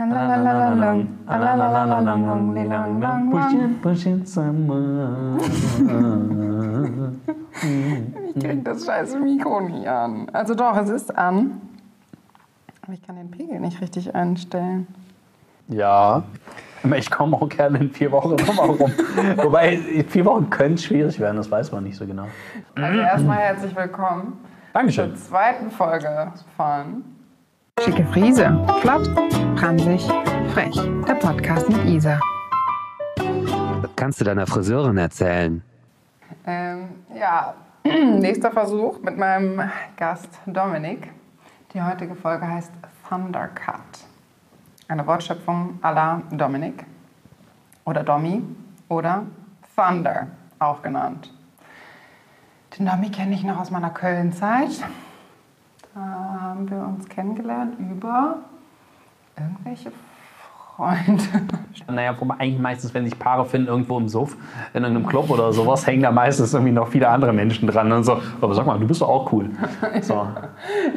Ich krieg das scheiße Mikro nie an. Also doch, es ist an. Aber ich kann den Pegel nicht richtig einstellen. Ja, aber ich komme auch gerne in vier Wochen nochmal rum. Wobei, vier Wochen können schwierig werden, das weiß man nicht so genau. Also erstmal herzlich willkommen Dankeschön. zur zweiten Folge von Schicke Friese. Flott, franzig, frech. Der Podcast mit Isa. Das kannst du deiner Friseurin erzählen. Ähm, ja, nächster Versuch mit meinem Gast Dominik. Die heutige Folge heißt Thundercut. Eine Wortschöpfung à la Dominik oder Domi oder Thunder auch genannt. Den Domi kenne ich noch aus meiner Köln-Zeit. Da haben wir uns kennengelernt über irgendwelche Freunde. Naja, eigentlich meistens, wenn sich Paare finden, irgendwo im Suff, in irgendeinem Club oder sowas, hängen da meistens irgendwie noch viele andere Menschen dran und so. Aber sag mal, du bist doch auch cool. So.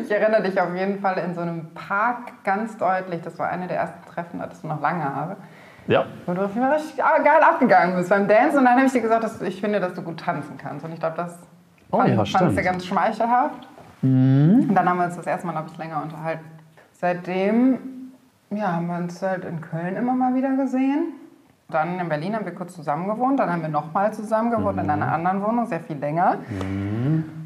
Ich erinnere dich auf jeden Fall in so einem Park ganz deutlich. Das war eine der ersten Treffen, das du noch lange habe. Ja. Wo du auf jeden Fall richtig geil abgegangen bist beim Dance. Und dann habe ich dir gesagt, dass ich finde, dass du gut tanzen kannst. Und ich glaube, das Oh fand, ja, fandst du ganz schmeichelhaft. Und dann haben wir uns das erste Mal, glaube ich, länger unterhalten. Seitdem ja, haben wir uns halt in Köln immer mal wieder gesehen. Dann in Berlin haben wir kurz zusammen gewohnt. Dann haben wir nochmal zusammen gewohnt in einer anderen Wohnung, sehr viel länger.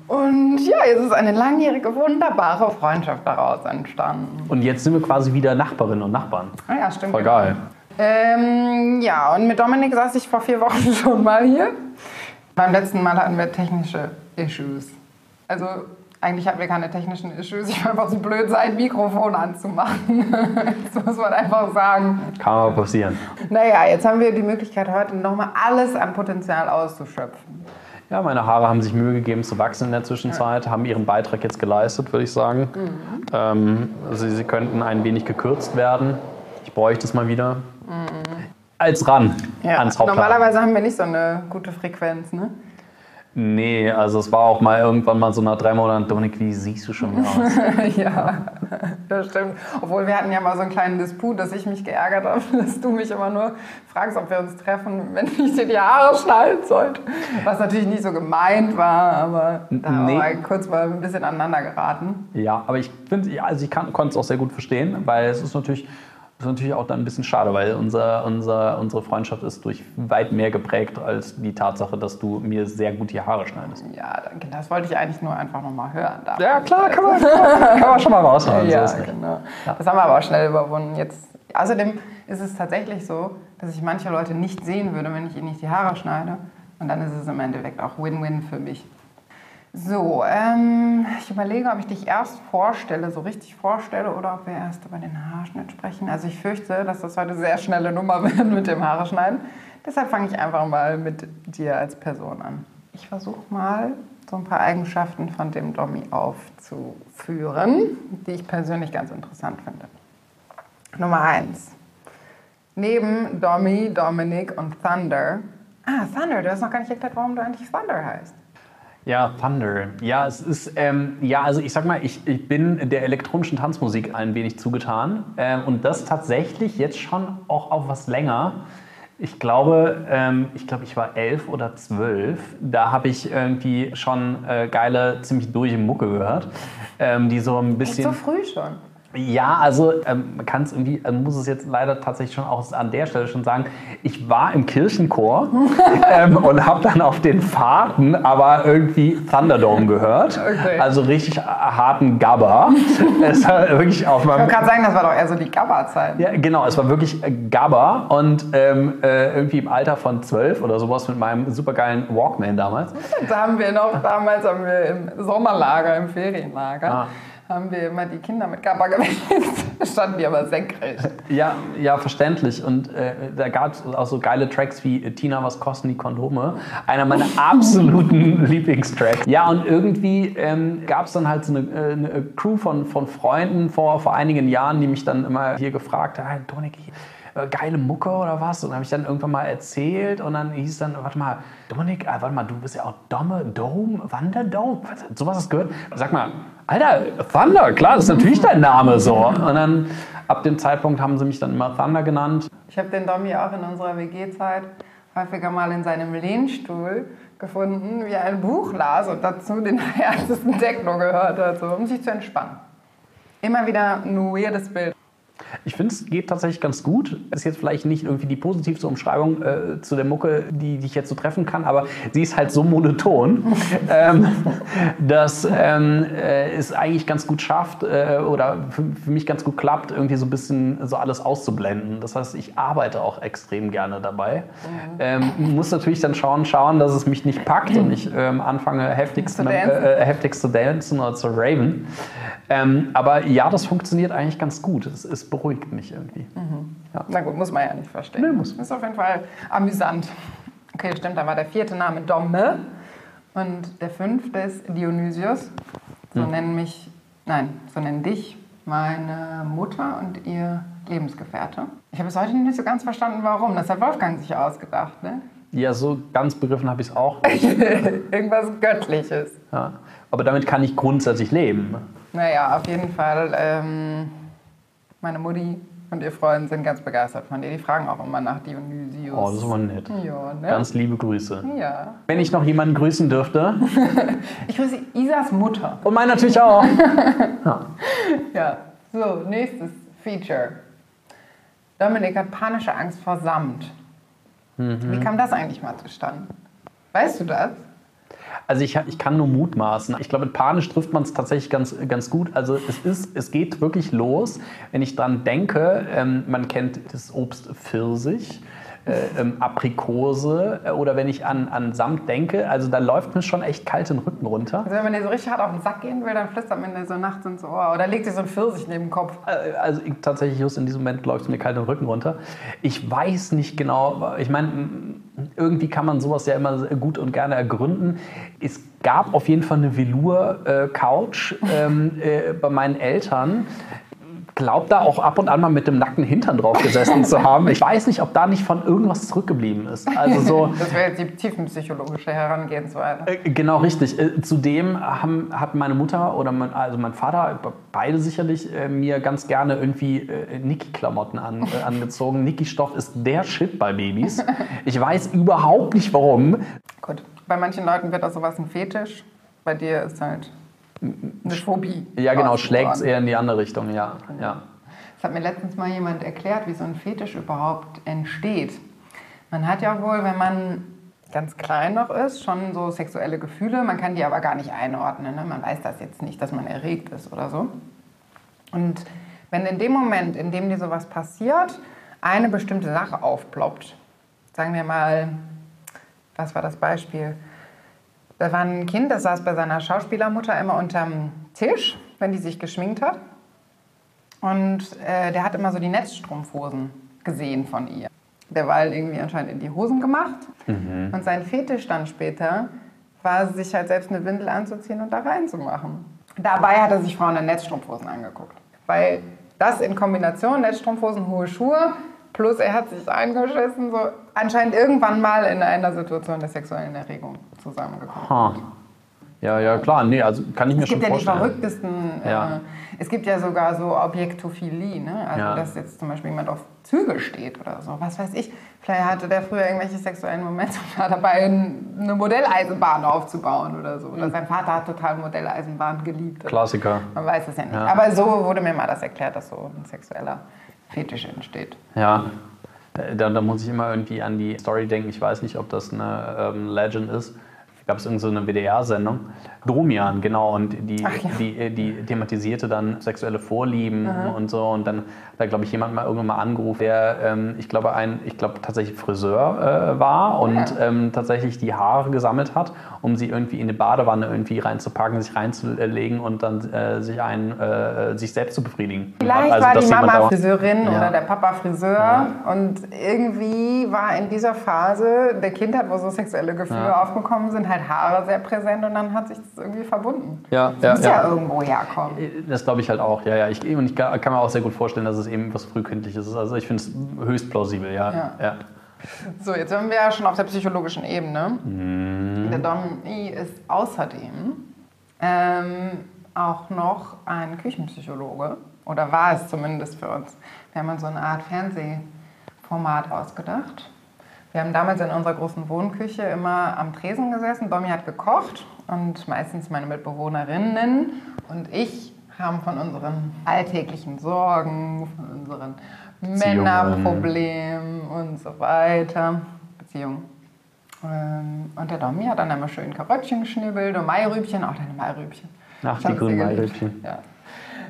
Und ja, jetzt ist eine langjährige, wunderbare Freundschaft daraus entstanden. Und jetzt sind wir quasi wieder Nachbarinnen und Nachbarn. Ah ja, stimmt. Voll geil. Ähm, ja, und mit Dominik saß ich vor vier Wochen schon mal hier. Beim letzten Mal hatten wir technische Issues. Also eigentlich hatten wir keine technischen Issues. Ich war einfach so blöd, sein Mikrofon anzumachen. das muss man einfach sagen. Kann mal passieren. Naja, jetzt haben wir die Möglichkeit, heute nochmal alles an Potenzial auszuschöpfen. Ja, meine Haare haben sich Mühe gegeben zu wachsen in der Zwischenzeit, haben ihren Beitrag jetzt geleistet, würde ich sagen. Ähm, sie, sie könnten ein wenig gekürzt werden. Ich bräuchte es mal wieder. Als ran ans Haupthaar. Normalerweise haben wir nicht so eine gute Frequenz, ne? Nee, also es war auch mal irgendwann mal so nach drei Monaten, Dominik, wie siehst du schon wieder aus? ja, das stimmt. Obwohl wir hatten ja mal so einen kleinen Disput, dass ich mich geärgert habe, dass du mich immer nur fragst, ob wir uns treffen, wenn ich dir die Haare schneiden sollte. Was natürlich nicht so gemeint war, aber da haben Nee. wir kurz mal ein bisschen aneinander geraten. ja, aber ich finde, ja, also ich konnte es auch sehr gut verstehen, weil es ist natürlich, ist natürlich auch dann ein bisschen schade, weil unser, unser, unsere Freundschaft ist durch weit mehr geprägt als die Tatsache, dass du mir sehr gut die Haare schneidest. Ja, danke. Das wollte ich eigentlich nur einfach nochmal hören. Ja, klar, das? kann man, kann man, schon mal raushauen. Ja, so genau. Das haben wir aber auch schnell überwunden. Jetzt, außerdem ist es tatsächlich so, dass ich manche Leute nicht sehen würde, wenn ich ihnen nicht die Haare schneide. Und dann ist es im Endeffekt auch Win-Win für mich. So, ähm, ich überlege, ob ich dich erst vorstelle, so richtig vorstelle, oder ob wir erst über den Haarschnitt sprechen. Also ich fürchte, dass das heute sehr schnelle Nummer wird mit dem Haare schneiden. Deshalb fange ich einfach mal mit dir als Person an. Ich versuche mal so ein paar Eigenschaften von dem Dommy aufzuführen, die ich persönlich ganz interessant finde. Nummer eins. Neben Dommy, Dominic und Thunder. Ah, Thunder, du hast noch gar nicht erklärt, warum du eigentlich Thunder heißt. Ja, Thunder. Ja, es ist, ähm, ja, also ich sag mal, ich, ich bin der elektronischen Tanzmusik ein wenig zugetan. Ähm, und das tatsächlich jetzt schon auch auf was länger. Ich glaube, ähm, ich glaube, ich war elf oder zwölf. Da habe ich irgendwie schon äh, geile, ziemlich durch Mucke gehört, ähm, die so ein Echt bisschen. so früh schon. Ja, also ähm, man kann es irgendwie, man muss es jetzt leider tatsächlich schon auch an der Stelle schon sagen, ich war im Kirchenchor ähm, und habe dann auf den Fahrten aber irgendwie Thunderdome gehört. Okay. Also richtig harten Gabba. es war wirklich auf Ich meinem wollte gerade sagen, das war doch eher so die Gabba-Zeit. ja, genau, es war wirklich äh, Gabba und ähm, äh, irgendwie im Alter von zwölf oder sowas mit meinem supergeilen Walkman damals. Da haben wir noch, damals haben wir im Sommerlager, im Ferienlager, Ah. Haben wir immer die Kinder mit Gabba gewählt. Standen die aber senkrecht. Ja, ja, verständlich. Und äh, da gab es auch so geile Tracks wie äh, Tina, was kosten die Kondome? Einer meiner absoluten Lieblingstracks. Ja, und irgendwie ähm, gab es dann halt so eine, äh, eine Crew von, von Freunden vor, vor einigen Jahren, die mich dann immer hier gefragt haben, hey, Dominik, äh, geile Mucke oder was? Und habe ich dann irgendwann mal erzählt und dann hieß dann, warte mal, Dominik, äh, warte mal, du bist ja auch Dome, Dome, Wanderdome? Was, sowas hast du gehört? Sag mal, Alter, Thunder, klar, das ist natürlich dein Name so. Und dann, ab dem Zeitpunkt haben sie mich dann immer Thunder genannt. Ich habe den Domi auch in unserer WG-Zeit häufiger mal in seinem Lehnstuhl gefunden, wie er ein Buch las und dazu den härtesten Techno gehört hat, so, um sich zu entspannen. Immer wieder ein weirdes Bild. Ich finde, es geht tatsächlich ganz gut. Ist jetzt vielleicht nicht irgendwie die positivste Umschreibung äh, zu der Mucke, die, die ich jetzt so treffen kann, aber sie ist halt so monoton, ähm, dass ähm, äh, es eigentlich ganz gut schafft äh, oder für, für, mich ganz gut klappt, irgendwie so ein bisschen so alles auszublenden. Das heißt, ich arbeite auch extrem gerne dabei. Mhm. Ähm, muss natürlich dann schauen, schauen, dass es mich nicht packt und ich ähm, anfange heftigst zu, dancen. Äh, heftigst zu dancen oder zu raven. Ähm, aber ja, das funktioniert eigentlich ganz gut. Es, es beruhigt mich irgendwie. Mhm. Ja. Na gut, muss man ja nicht verstehen. Nee, muss. Ist auf jeden Fall amüsant. Okay, stimmt, da war der vierte Name Domme und der fünfte ist Dionysius. So hm. nennen mich, nein, so nennen dich meine Mutter und ihr Lebensgefährte. Ich habe bis heute nicht so ganz verstanden, warum. Das hat Wolfgang sich ausgedacht, ne? Ja, so ganz begriffen habe ich es auch. Irgendwas Göttliches. Ja. Aber damit kann ich grundsätzlich leben. Naja, auf jeden Fall. Ähm, meine Mutti und ihr Freund sind ganz begeistert von dir. Die fragen auch immer nach Dionysius. Oh, das ist immer nett. Ja, ne? Ganz liebe Grüße. Ja. Wenn ich noch jemanden grüßen dürfte. ich grüße Isas Mutter. Und meine natürlich auch. ja. ja. So, nächstes Feature. Dominik hat panische Angst vor Samt. Mhm. Wie kam das eigentlich mal zustande? Weißt du das? Also ich, ich kann nur mutmaßen. Ich glaube, mit panisch trifft man es tatsächlich ganz, ganz gut. Also es, ist, es geht wirklich los, wenn ich dran denke, ähm, man kennt das Obst Pfirsich äh, ähm, Aprikose äh, oder wenn ich an, an Samt denke, also da läuft mir schon echt kalt den Rücken runter. Also wenn man dir so richtig hart auf den Sack gehen will, dann flüstert man dir so nachts ins Ohr oder legt dir so ein Pfirsich neben den Kopf. Äh, also ich, tatsächlich just in diesem Moment läuft mir kalt den Rücken runter. Ich weiß nicht genau, ich meine, irgendwie kann man sowas ja immer gut und gerne ergründen. Es gab auf jeden Fall eine Velour-Couch ähm, äh, bei meinen Eltern glaube da auch ab und an mal mit dem nackten Hintern drauf gesessen zu haben. Ich weiß nicht, ob da nicht von irgendwas zurückgeblieben ist. Also so, das wäre jetzt die tiefenpsychologische Herangehensweise. Äh, genau, richtig. Äh, zudem haben, hat meine Mutter oder mein, also mein Vater, beide sicherlich, äh, mir ganz gerne irgendwie äh, Niki-Klamotten an, äh, angezogen. Niki-Stoff ist der Shit bei Babys. Ich weiß überhaupt nicht warum. Gut, bei manchen Leuten wird das sowas ein Fetisch. Bei dir ist halt eine Phobie. Ja, genau, schlägt es eher in die andere Richtung, ja. Ja. Das hat mir letztens mal jemand erklärt, wie so ein Fetisch überhaupt entsteht. Man hat ja wohl, wenn man ganz klein noch ist, schon so sexuelle Gefühle. Man kann die aber gar nicht einordnen. Ne? Man weiß das jetzt nicht, dass man erregt ist oder so. Und wenn in dem Moment, in dem dir sowas passiert, eine bestimmte Sache aufploppt, sagen wir mal, was war das Beispiel? Da war ein Kind, das saß bei seiner Schauspielermutter immer unterm Tisch, wenn die sich geschminkt hat. Und äh, der hat immer so die Netzstrumpfhosen gesehen von ihr. Der war halt irgendwie anscheinend in die Hosen gemacht. Mhm. Und sein Fetisch dann später war, sich halt selbst eine Windel anzuziehen und da reinzumachen. Dabei hat er sich Frauen in Netzstrumpfhosen angeguckt. Weil das in Kombination, Netzstrumpfhosen, hohe Schuhe, plus er hat sich eingeschissen, so anscheinend irgendwann mal in einer Situation der sexuellen Erregung zusammengekommen. Ha. Ja, ja, klar. Nee, also kann ich mir schon vorstellen. Es gibt ja die verrücktesten. Ja. Äh, es gibt ja sogar so Objektophilie, ne? Also, ja. dass jetzt zum Beispiel jemand auf Züge steht oder so. Was weiß ich. Vielleicht hatte der früher irgendwelche sexuellen Momente und war dabei, eine Modelleisenbahn aufzubauen oder so. Oder mhm. sein Vater hat total Modelleisenbahn geliebt. Klassiker. Man weiß es ja nicht. Ja. Aber so wurde mir mal das erklärt, dass so ein sexueller Fetisch entsteht. Ja. Da, da, muss ich immer irgendwie an die Story denken. Ich weiß nicht, ob das eine ähm, Legend ist gab es irgendeine so WDR-Sendung. Domian, genau, und die, ja. die, die, thematisierte dann sexuelle Vorlieben Aha. und so. Und dann hat da, glaube ich, jemand mal irgendwann mal angerufen, der, ähm, ich glaube, ein, ich glaube, tatsächlich Friseur äh, war und ja. ähm, tatsächlich die Haare gesammelt hat, um sie irgendwie in eine Badewanne irgendwie reinzupacken, sich reinzulegen und dann äh, sich, ein, äh, sich selbst zu befriedigen. Vielleicht also, war die Mama Friseurin ja. oder der Papa Friseur und irgendwie war in dieser Phase der Kindheit, wo so sexuelle Gefühle aufgekommen sind, halt halt Haare sehr präsent und dann hat sich das irgendwie verbunden. Ja, das ja, muss ja, ja irgendwo herkommen. Das glaube ich halt auch, ja, ja. Ich, und ich kann mir auch sehr gut vorstellen, dass es eben was Frühkindliches ist. Also ich finde es höchst plausibel, ja. ja. ja. So, jetzt sind wir ja schon auf der psychologischen Ebene. Mhm. Der Don E ist außerdem ähm, auch noch ein Küchenpsychologe Oder war es zumindest für uns. Wir haben uns so eine Art Fernsehformat ausgedacht. Wir haben damals in unserer großen Wohnküche immer am Tresen gesessen. Domi hat gekocht und meistens meine Mitbewohnerinnen und ich haben von unseren alltäglichen Sorgen, von unseren. Männerproblemen und so weiter, Beziehungen. Ähm, Und der Domi hat dann immer schön Karöttchen geschnibbelt und Mairübchen, auch deine Mairübchen. Ach, die grünen. Mairübchen. Ja.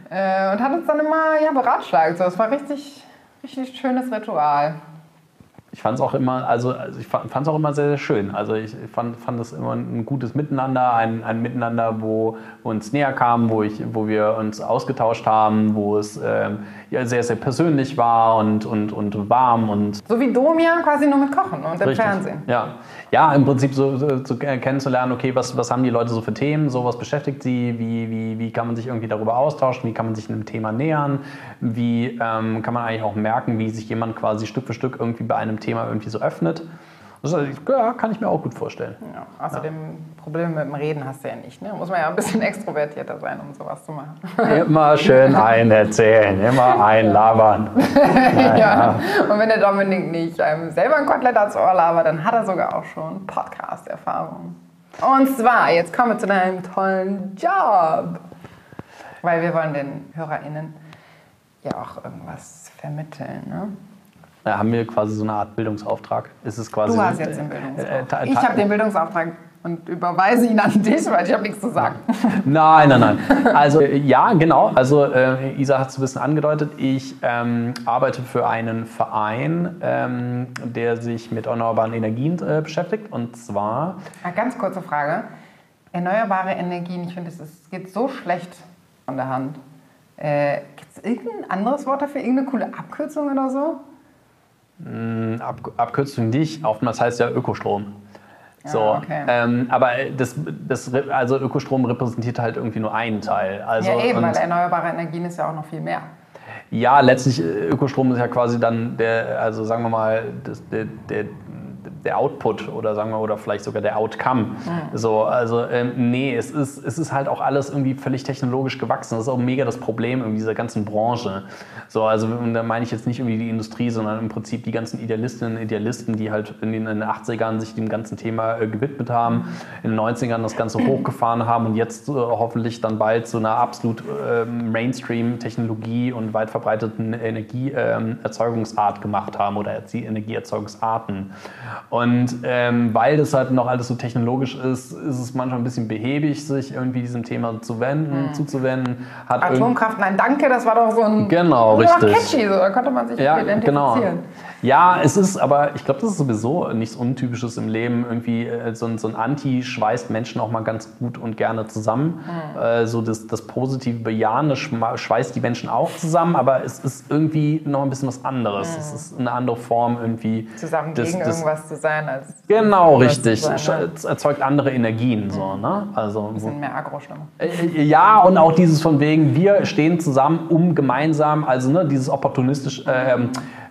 Äh, Und hat uns dann immer ja, beratschlagt. So, es war richtig, richtig schönes Ritual. Ich fand es auch immer, also, also ich fand es auch immer sehr, sehr schön. Also ich fand, fand es immer ein gutes Miteinander, ein, ein Miteinander, wo, wo uns näher kam, wo, ich, wo wir uns ausgetauscht haben, wo es ähm, ja, sehr, sehr persönlich war und, und, und warm und So wie Domia, quasi nur mit Kochen und im Richtig. Fernsehen. Ja. ja, im Prinzip so, so, so kennenzulernen, okay, was, was haben die Leute so für Themen, so was beschäftigt sie, wie, wie, wie kann man sich irgendwie darüber austauschen, wie kann man sich einem Thema nähern, wie ähm, kann man eigentlich auch merken, wie sich jemand quasi Stück für Stück irgendwie bei einem Thema irgendwie so öffnet. Das ja, kann ich mir auch gut vorstellen. Ja, außerdem Probleme mit dem Reden hast du ja nicht. Ne? Muss man ja ein bisschen extrovertierter sein, um sowas zu machen. Immer schön ein erzählen, immer einlabern. ja. Und wenn der Dominik nicht einem selber ein Kotelett ans Ohr labert, dann hat er sogar auch schon Podcast-Erfahrung. Und zwar, jetzt kommen wir zu deinem tollen Job. Weil wir wollen den HörerInnen ja auch irgendwas vermitteln. Ne? Da haben wir quasi so eine Art Bildungsauftrag. Ist es quasi Du hast jetzt den äh, äh, Bildungsauftrag. ta- Ich habe den Bildungsauftrag und überweise ihn an dich, weil ich habe nichts zu sagen. Nein, nein, nein. Also äh, ja, genau. Also äh, Isa hat es ein bisschen angedeutet. Ich ähm, arbeite für einen Verein, ähm, der sich mit erneuerbaren Energien äh, beschäftigt. Und zwar, Eine ganz kurze Frage. Erneuerbare Energien, ich finde, es geht so schlecht von der Hand. Äh, Gibt es irgendein anderes Wort dafür? Irgendeine coole Abkürzung oder so? Mh, Ab Abkürzung nicht, oftmals heißt ja Ökostrom. So, okay. ähm, aber das, das, also Ökostrom repräsentiert halt irgendwie nur einen Teil. Also, ja, eben, weil erneuerbare Energien ist ja auch noch viel mehr. Ja, letztlich äh, Ökostrom ist ja quasi dann der, also sagen wir mal, das, der, der, der Output oder sagen wir oder vielleicht sogar der Outcome. So, also ähm, nee, es ist, es ist halt auch alles irgendwie völlig technologisch gewachsen. Das ist auch mega das Problem in dieser ganzen Branche. So, also und da meine ich jetzt nicht irgendwie die Industrie, sondern im Prinzip die ganzen Idealistinnen und Idealisten, die halt in den, in den 80ern sich dem ganzen Thema äh, gewidmet haben, in den 90ern das Ganze hochgefahren haben und jetzt äh, hoffentlich dann bald zu einer absolut ähm, Mainstream-Technologie und weit verbreiteten Energieerzeugungsart gemacht haben oder Energieerzeugungsarten. Und ähm, weil das halt noch alles so technologisch ist, ist es manchmal ein bisschen behäbig, sich irgendwie diesem Thema zu wenden, zuzuwenden. Hat Atomkraft, nein, danke, das war doch so ein. Genau, richtig. catchy, so, da konnte man sich Ja, identifizieren. genau. Ja, es ist, aber ich glaube, das ist sowieso nichts Untypisches im Leben. Irgendwie äh, so ein, so ein Anti schweißt Menschen auch mal ganz gut und gerne zusammen. Äh, so das, das positive Bejahende schweißt die Menschen auch zusammen, aber es ist irgendwie noch ein bisschen was anderes. Es ist eine andere Form irgendwie. Zusammen des- gegen des- irgendwas zu sein, als. Genau, richtig. sein, ne? Es erzeugt andere Energien. So, ne? Also, Ein bisschen mehr Agro-Stimmung. äh, Ja, und auch dieses von wegen, wir stehen zusammen, um gemeinsam, also ne, dieses opportunistisch, ähm,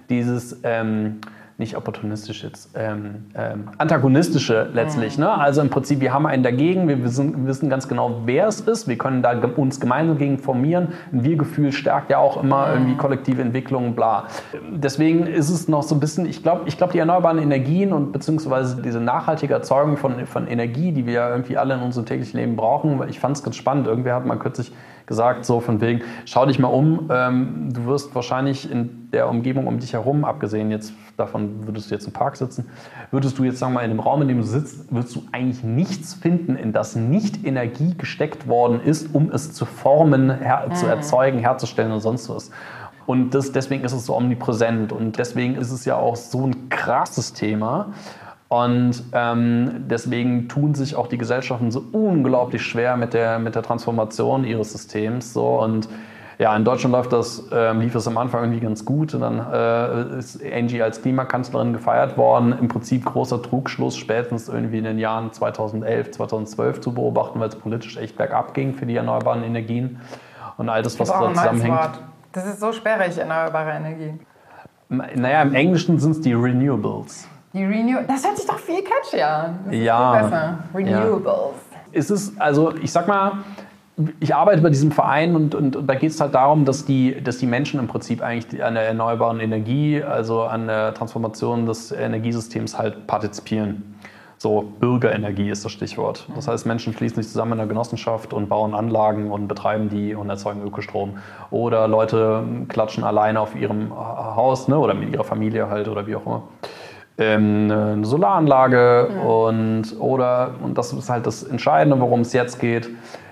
dieses, ähm, nicht opportunistisch jetzt, ähm, ähm, antagonistische letztlich. Ne? Also im Prinzip, wir haben einen dagegen, wir wissen, wissen ganz genau, wer es ist, wir können da ge- uns gemeinsam gegen formieren. Ein Wir-Gefühl stärkt ja auch immer irgendwie kollektive Entwicklung, bla. Deswegen ist es noch so ein bisschen, ich glaube, ich glaub, die erneuerbaren Energien und beziehungsweise diese nachhaltige Erzeugung von, von Energie, die wir ja irgendwie alle in unserem täglichen Leben brauchen, ich fand es ganz spannend. Irgendwer hat mal kürzlich gesagt, so von wegen, schau dich mal um, ähm, du wirst wahrscheinlich in der Umgebung um dich herum, abgesehen jetzt davon, würdest du jetzt im Park sitzen, würdest du jetzt sagen wir mal in dem Raum, in dem du sitzt, wirst du eigentlich nichts finden, in das nicht Energie gesteckt worden ist, um es zu formen, her zu erzeugen, herzustellen und sonst was. Und das, deswegen ist es so omnipräsent und deswegen ist es ja auch so ein krasses Thema. Und ähm, deswegen tun sich auch die Gesellschaften so unglaublich schwer mit der, mit der Transformation ihres Systems. So. Und ja, in Deutschland läuft das, ähm, lief es am Anfang irgendwie ganz gut. Und dann äh, ist Angie als Klimakanzlerin gefeiert worden. Im Prinzip großer Trugschluss, spätestens irgendwie in den Jahren 2011, 2012 zu beobachten, weil es politisch echt bergab ging für die erneuerbaren Energien. Und all das, was da zusammenhängt. Wort. Das ist so sperrig, erneuerbare Energien. Naja, im Englischen sind es die Renewables. Die Renew das hört sich doch viel catchier an. Das ist Ja. Renewables. Es ist, also ich sag mal, ich arbeite bei diesem Verein und, und, und da geht es halt darum, dass die, dass die Menschen im Prinzip eigentlich an der erneuerbaren Energie, also an der Transformation des Energiesystems halt partizipieren. So, Bürgerenergie ist das Stichwort. Das heißt, Menschen schließen sich zusammen in einer Genossenschaft und bauen Anlagen und betreiben die und erzeugen Ökostrom. Oder Leute klatschen alleine auf ihrem Haus ne, oder mit ihrer Familie halt oder wie auch immer. Ähm, eine Solaranlage ja. und oder, und das ist halt das Entscheidende, worum es jetzt geht.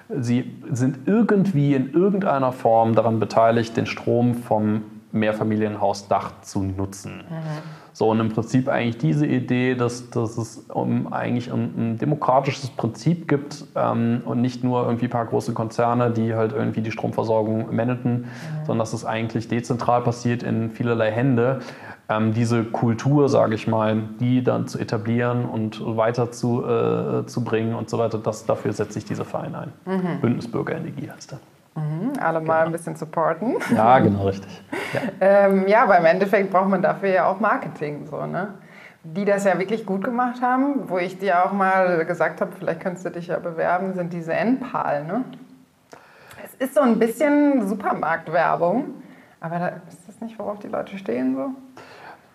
Sie sind irgendwie in irgendeiner Form daran beteiligt, den Strom vom Mehrfamilienhausdach zu nutzen. Mhm. So, und im Prinzip eigentlich diese Idee, dass, dass es um, eigentlich ein, ein demokratisches Prinzip gibt ähm, und nicht nur irgendwie ein paar große Konzerne, die halt irgendwie die Stromversorgung managen, mhm. sondern dass es eigentlich dezentral passiert in vielerlei Hände. Ähm, diese Kultur, sage ich mal, die dann zu etablieren und weiter zu, äh, zu bringen und so weiter, das, dafür setzt sich dieser Verein ein. Mhm. Bündnis Bürgerenergie heißt er. Mhm, alle mal genau. ein bisschen supporten. Ja, genau, richtig. Ja. ähm, ja, aber im Endeffekt braucht man dafür ja auch Marketing, so, ne? Die das ja wirklich gut gemacht haben, wo ich dir auch mal gesagt habe, vielleicht könntest du dich ja bewerben, sind diese NPAL, ne? Es ist so ein bisschen Supermarktwerbung, aber da, ist das nicht, worauf die Leute stehen so?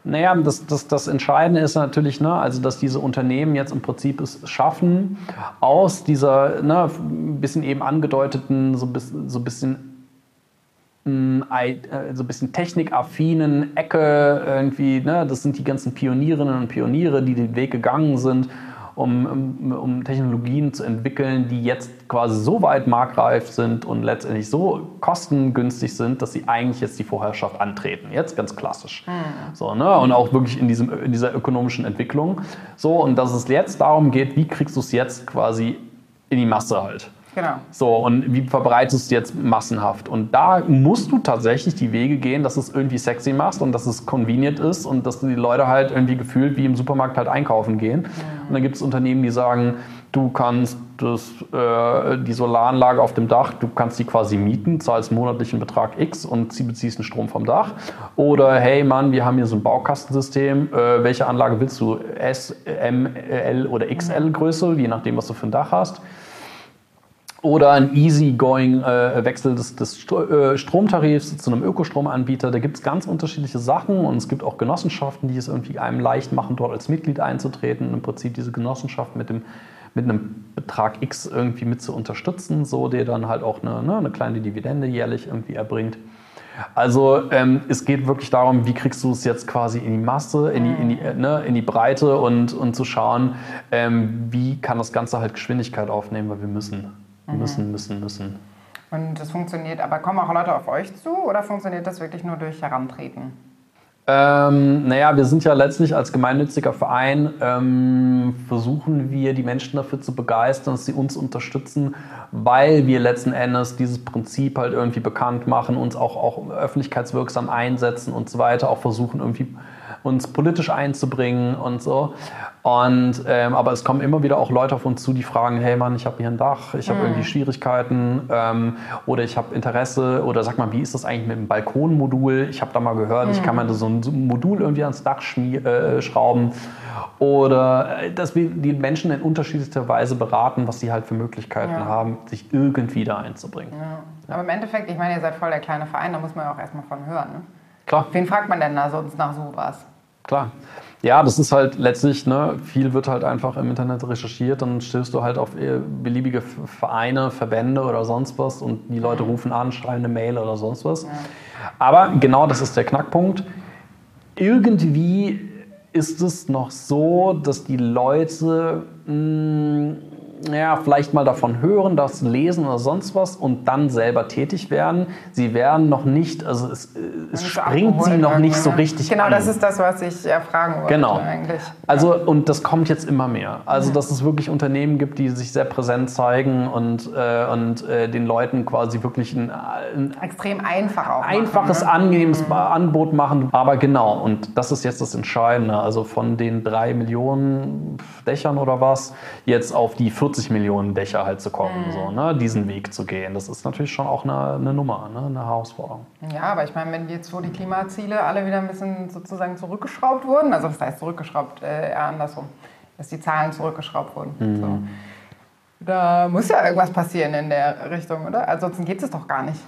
Naja, das, das, das Entscheidende ist natürlich, ne, also dass diese Unternehmen jetzt im Prinzip es schaffen, aus dieser ne, bisschen eben angedeuteten, so, so ein bisschen mm, äh, so ein bisschen technikaffinen Ecke irgendwie, ne, das sind die ganzen Pionierinnen und Pioniere, die den Weg gegangen sind um, um, um, Technologien zu entwickeln, die jetzt quasi so weit marktreif sind und letztendlich so kostengünstig sind, dass sie eigentlich jetzt die Vorherrschaft antreten. Jetzt ganz klassisch. Mhm. So, ne? Und auch wirklich in, diesem, in dieser ökonomischen Entwicklung. So, und dass es jetzt darum geht, wie kriegst du es jetzt quasi in die Masse halt. Genau. So, und wie verbreitest du jetzt massenhaft? Und da musst du tatsächlich die Wege gehen, dass es irgendwie sexy machst und dass es convenient ist und dass die Leute halt irgendwie gefühlt wie im Supermarkt halt einkaufen gehen. Mhm. Und dann gibt es Unternehmen, die sagen, du kannst das, äh, die Solaranlage auf dem Dach, du kannst die quasi mieten, zahlst monatlichen Betrag X und sie beziehst den Strom vom Dach. Oder hey Mann, wir haben hier so ein Baukastensystem, äh, welche Anlage willst du? S, M, L oder XL Größe, je nachdem, was du für ein Dach hast oder ein easygoing äh, Wechsel des, des äh, Stromtarifs zu einem Ökostromanbieter. Da gibt es ganz unterschiedliche Sachen und es gibt auch Genossenschaften, die es irgendwie einem leicht machen, dort als Mitglied einzutreten und im Prinzip diese Genossenschaft mit, dem, mit einem Betrag X irgendwie mit zu unterstützen, so der dann halt auch eine, ne, eine kleine Dividende jährlich irgendwie erbringt. Also ähm, es geht wirklich darum, wie kriegst du es jetzt quasi in die Masse, in die, in die, mhm. ne, in die Breite und, und zu schauen, ähm, wie kann das Ganze halt Geschwindigkeit aufnehmen, weil wir müssen. Mhm. Müssen, müssen, müssen. Und das funktioniert, aber kommen auch Leute auf euch zu oder funktioniert das wirklich nur durch Herantreten? Ähm, naja, wir sind ja letztlich als gemeinnütziger Verein, ähm, versuchen wir die Menschen dafür zu begeistern, dass sie uns unterstützen, weil wir letzten Endes dieses Prinzip halt irgendwie bekannt machen, uns auch, auch öffentlichkeitswirksam einsetzen und so weiter, auch versuchen irgendwie uns politisch einzubringen und so. Und, ähm, aber es kommen immer wieder auch Leute auf uns zu, die fragen, hey Mann, ich habe hier ein Dach, ich habe mhm. irgendwie Schwierigkeiten ähm, oder ich habe Interesse oder sag mal, wie ist das eigentlich mit dem Balkonmodul? Ich habe da mal gehört, mhm. ich kann mir so ein Modul irgendwie ans Dach äh, schrauben oder äh, dass wir die Menschen in unterschiedlicher Weise beraten, was sie halt für Möglichkeiten ja. haben, sich irgendwie da einzubringen. Ja. Aber im Endeffekt, ich meine, ihr seid voll der kleine Verein, da muss man ja auch erstmal von hören. Ne? Klar. Wen fragt man denn da sonst nach sowas? Klar. Ja, das ist halt letztlich, ne, viel wird halt einfach im Internet recherchiert, dann stößt du halt auf äh, beliebige Vereine, Verbände oder sonst was und die Leute rufen an, schreiben eine Mail oder sonst was. Ja. Aber genau das ist der Knackpunkt. Irgendwie ist es noch so, dass die Leute mh, mm, ja, vielleicht mal davon hören, das lesen oder sonst was und dann selber tätig werden. Sie werden noch nicht, also es, es springt sie noch nicht so richtig Genau, an. das ist das, was ich fragen wollte genau. eigentlich. Also, und das kommt jetzt immer mehr. Also, dass es wirklich Unternehmen gibt, die sich sehr präsent zeigen und, äh, und äh, den Leuten quasi wirklich ein, ein extrem einfach auch einfaches, machen, ne? angenehmes mhm. Angebot machen. Aber genau, und das ist jetzt das Entscheidende. Also von den drei Millionen Dächern oder was, jetzt auf die 40 40 Millionen Dächer halt zu kommen, mhm. so, ne? diesen Weg zu gehen. Das ist natürlich schon auch eine, eine Nummer, ne? eine Herausforderung. Ja, aber ich meine, wenn jetzt wo die Klimaziele alle wieder ein bisschen sozusagen zurückgeschraubt wurden, also was heißt zurückgeschraubt, äh, eher andersrum, dass die Zahlen zurückgeschraubt wurden. Mhm. So. Da muss ja irgendwas passieren in der Richtung, oder? Ansonsten geht es doch gar nicht.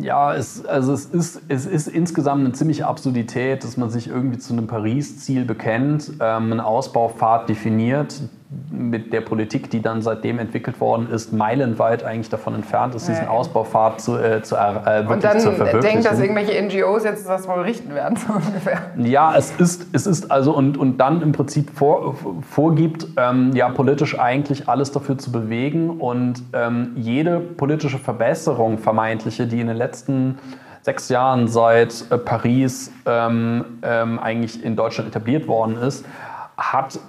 Ja, es, also es, ist, es ist insgesamt eine ziemliche Absurdität, dass man sich irgendwie zu einem Paris-Ziel bekennt, ähm, einen Ausbaupfad definiert, mit der Politik, die dann seitdem entwickelt worden ist, meilenweit eigentlich davon entfernt ist, diesen Ja. Ausbaupfad zu, äh, zu, äh, wirklich Und dann zu verwirklichen. denkt, dass irgendwelche NGOs jetzt das wohl richten werden, so ungefähr. Ja, es ist, es ist also und, und dann im Prinzip vor, vorgibt, ähm, ja, politisch eigentlich alles dafür zu bewegen und ähm, jede politische Verbesserung, vermeintliche, die in den letzten sechs Jahren seit äh, Paris ähm, ähm, eigentlich in Deutschland etabliert worden ist, hat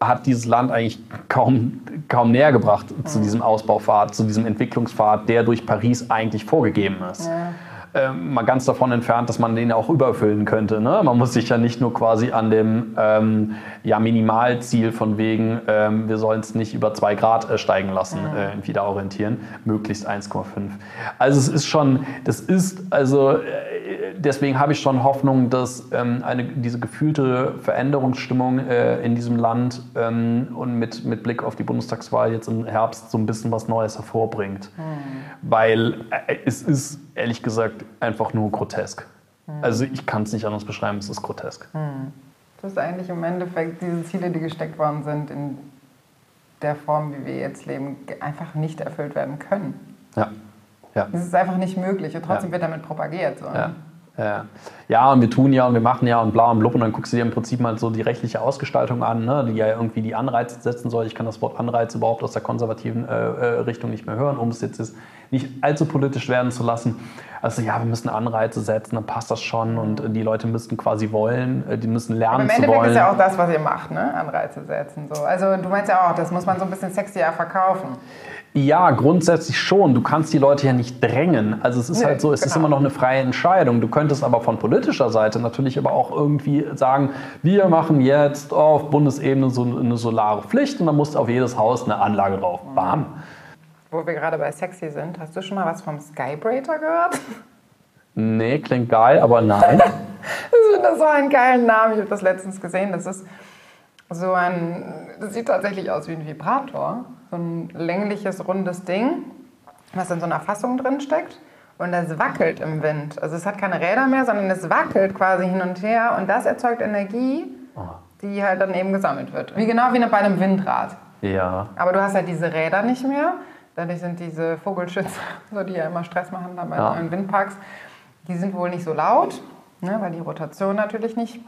hat dieses Land eigentlich kaum, kaum näher gebracht zu diesem Ausbaupfad, zu diesem Entwicklungspfad, der durch Paris eigentlich vorgegeben ist. Ähm, mal ganz davon entfernt, dass man den auch überfüllen könnte. Ne? Man muss sich ja nicht nur quasi an dem ähm, ja, Minimalziel von wegen, ähm, wir sollen es nicht über 2 Grad äh, steigen lassen, äh, irgendwie da orientieren, möglichst 1,5. Also es ist schon, das ist, also äh, deswegen habe ich schon Hoffnung, dass ähm, eine, diese gefühlte Veränderungsstimmung äh, in diesem Land ähm, und mit, mit Blick auf die Bundestagswahl jetzt im Herbst so ein bisschen was Neues hervorbringt. Weil äh, es ist ehrlich gesagt einfach nur grotesk. Also ich kann es nicht anders beschreiben, es ist grotesk. Das ist eigentlich im Endeffekt diese Ziele, die gesteckt worden sind, in der Form, wie wir jetzt leben, einfach nicht erfüllt werden können. Ja. Ja. Es ist einfach nicht möglich und trotzdem wird damit propagiert. So. Ja. Ja. und wir tun ja und wir machen ja und bla und blub und dann guckst du dir im Prinzip mal so die rechtliche Ausgestaltung an, ne, die ja irgendwie die Anreize setzen soll. Ich kann das Wort Anreiz überhaupt aus der konservativen äh, äh, Richtung nicht mehr hören, um es jetzt nicht allzu politisch werden zu lassen. Also ja, wir müssen Anreize setzen, dann passt das schon und die Leute müssten quasi wollen, äh, die müssen Aber lernen im zu Endeffekt wollen. ist ja auch das, was ihr macht, ne? Anreize setzen. So. Also du meinst ja auch, das muss man so ein bisschen sexier verkaufen. Ja, grundsätzlich schon. Du kannst die Leute ja nicht drängen. Also es ist Nee, halt so, es ist genau. immer noch eine freie Entscheidung. Du könntest aber von politischer Seite natürlich aber auch irgendwie sagen, wir machen jetzt auf Bundesebene so eine solare Pflicht und dann muss auf jedes Haus eine Anlage drauf. Bam. Wo wir gerade bei sexy sind, hast du schon mal was vom Skybrater gehört? Nee, klingt geil, aber nein. Das so einen geilen Namen. Ich habe das letztens gesehen. Das ist so ein, das sieht tatsächlich aus wie ein Vibrator. So ein längliches, rundes Ding, was in so einer Fassung drin steckt. Und das wackelt im Wind. Also es hat keine Räder mehr, sondern es wackelt quasi hin und her. Und das erzeugt Energie, die halt dann eben gesammelt wird. Wie genau wie bei einem Windrad. ja. Aber du hast halt diese Räder nicht mehr. Dadurch sind diese Vogelschützer, so die ja immer Stress machen da bei Ja. neuen Windparks, die sind wohl nicht so laut, ne, weil die Rotation natürlich nicht,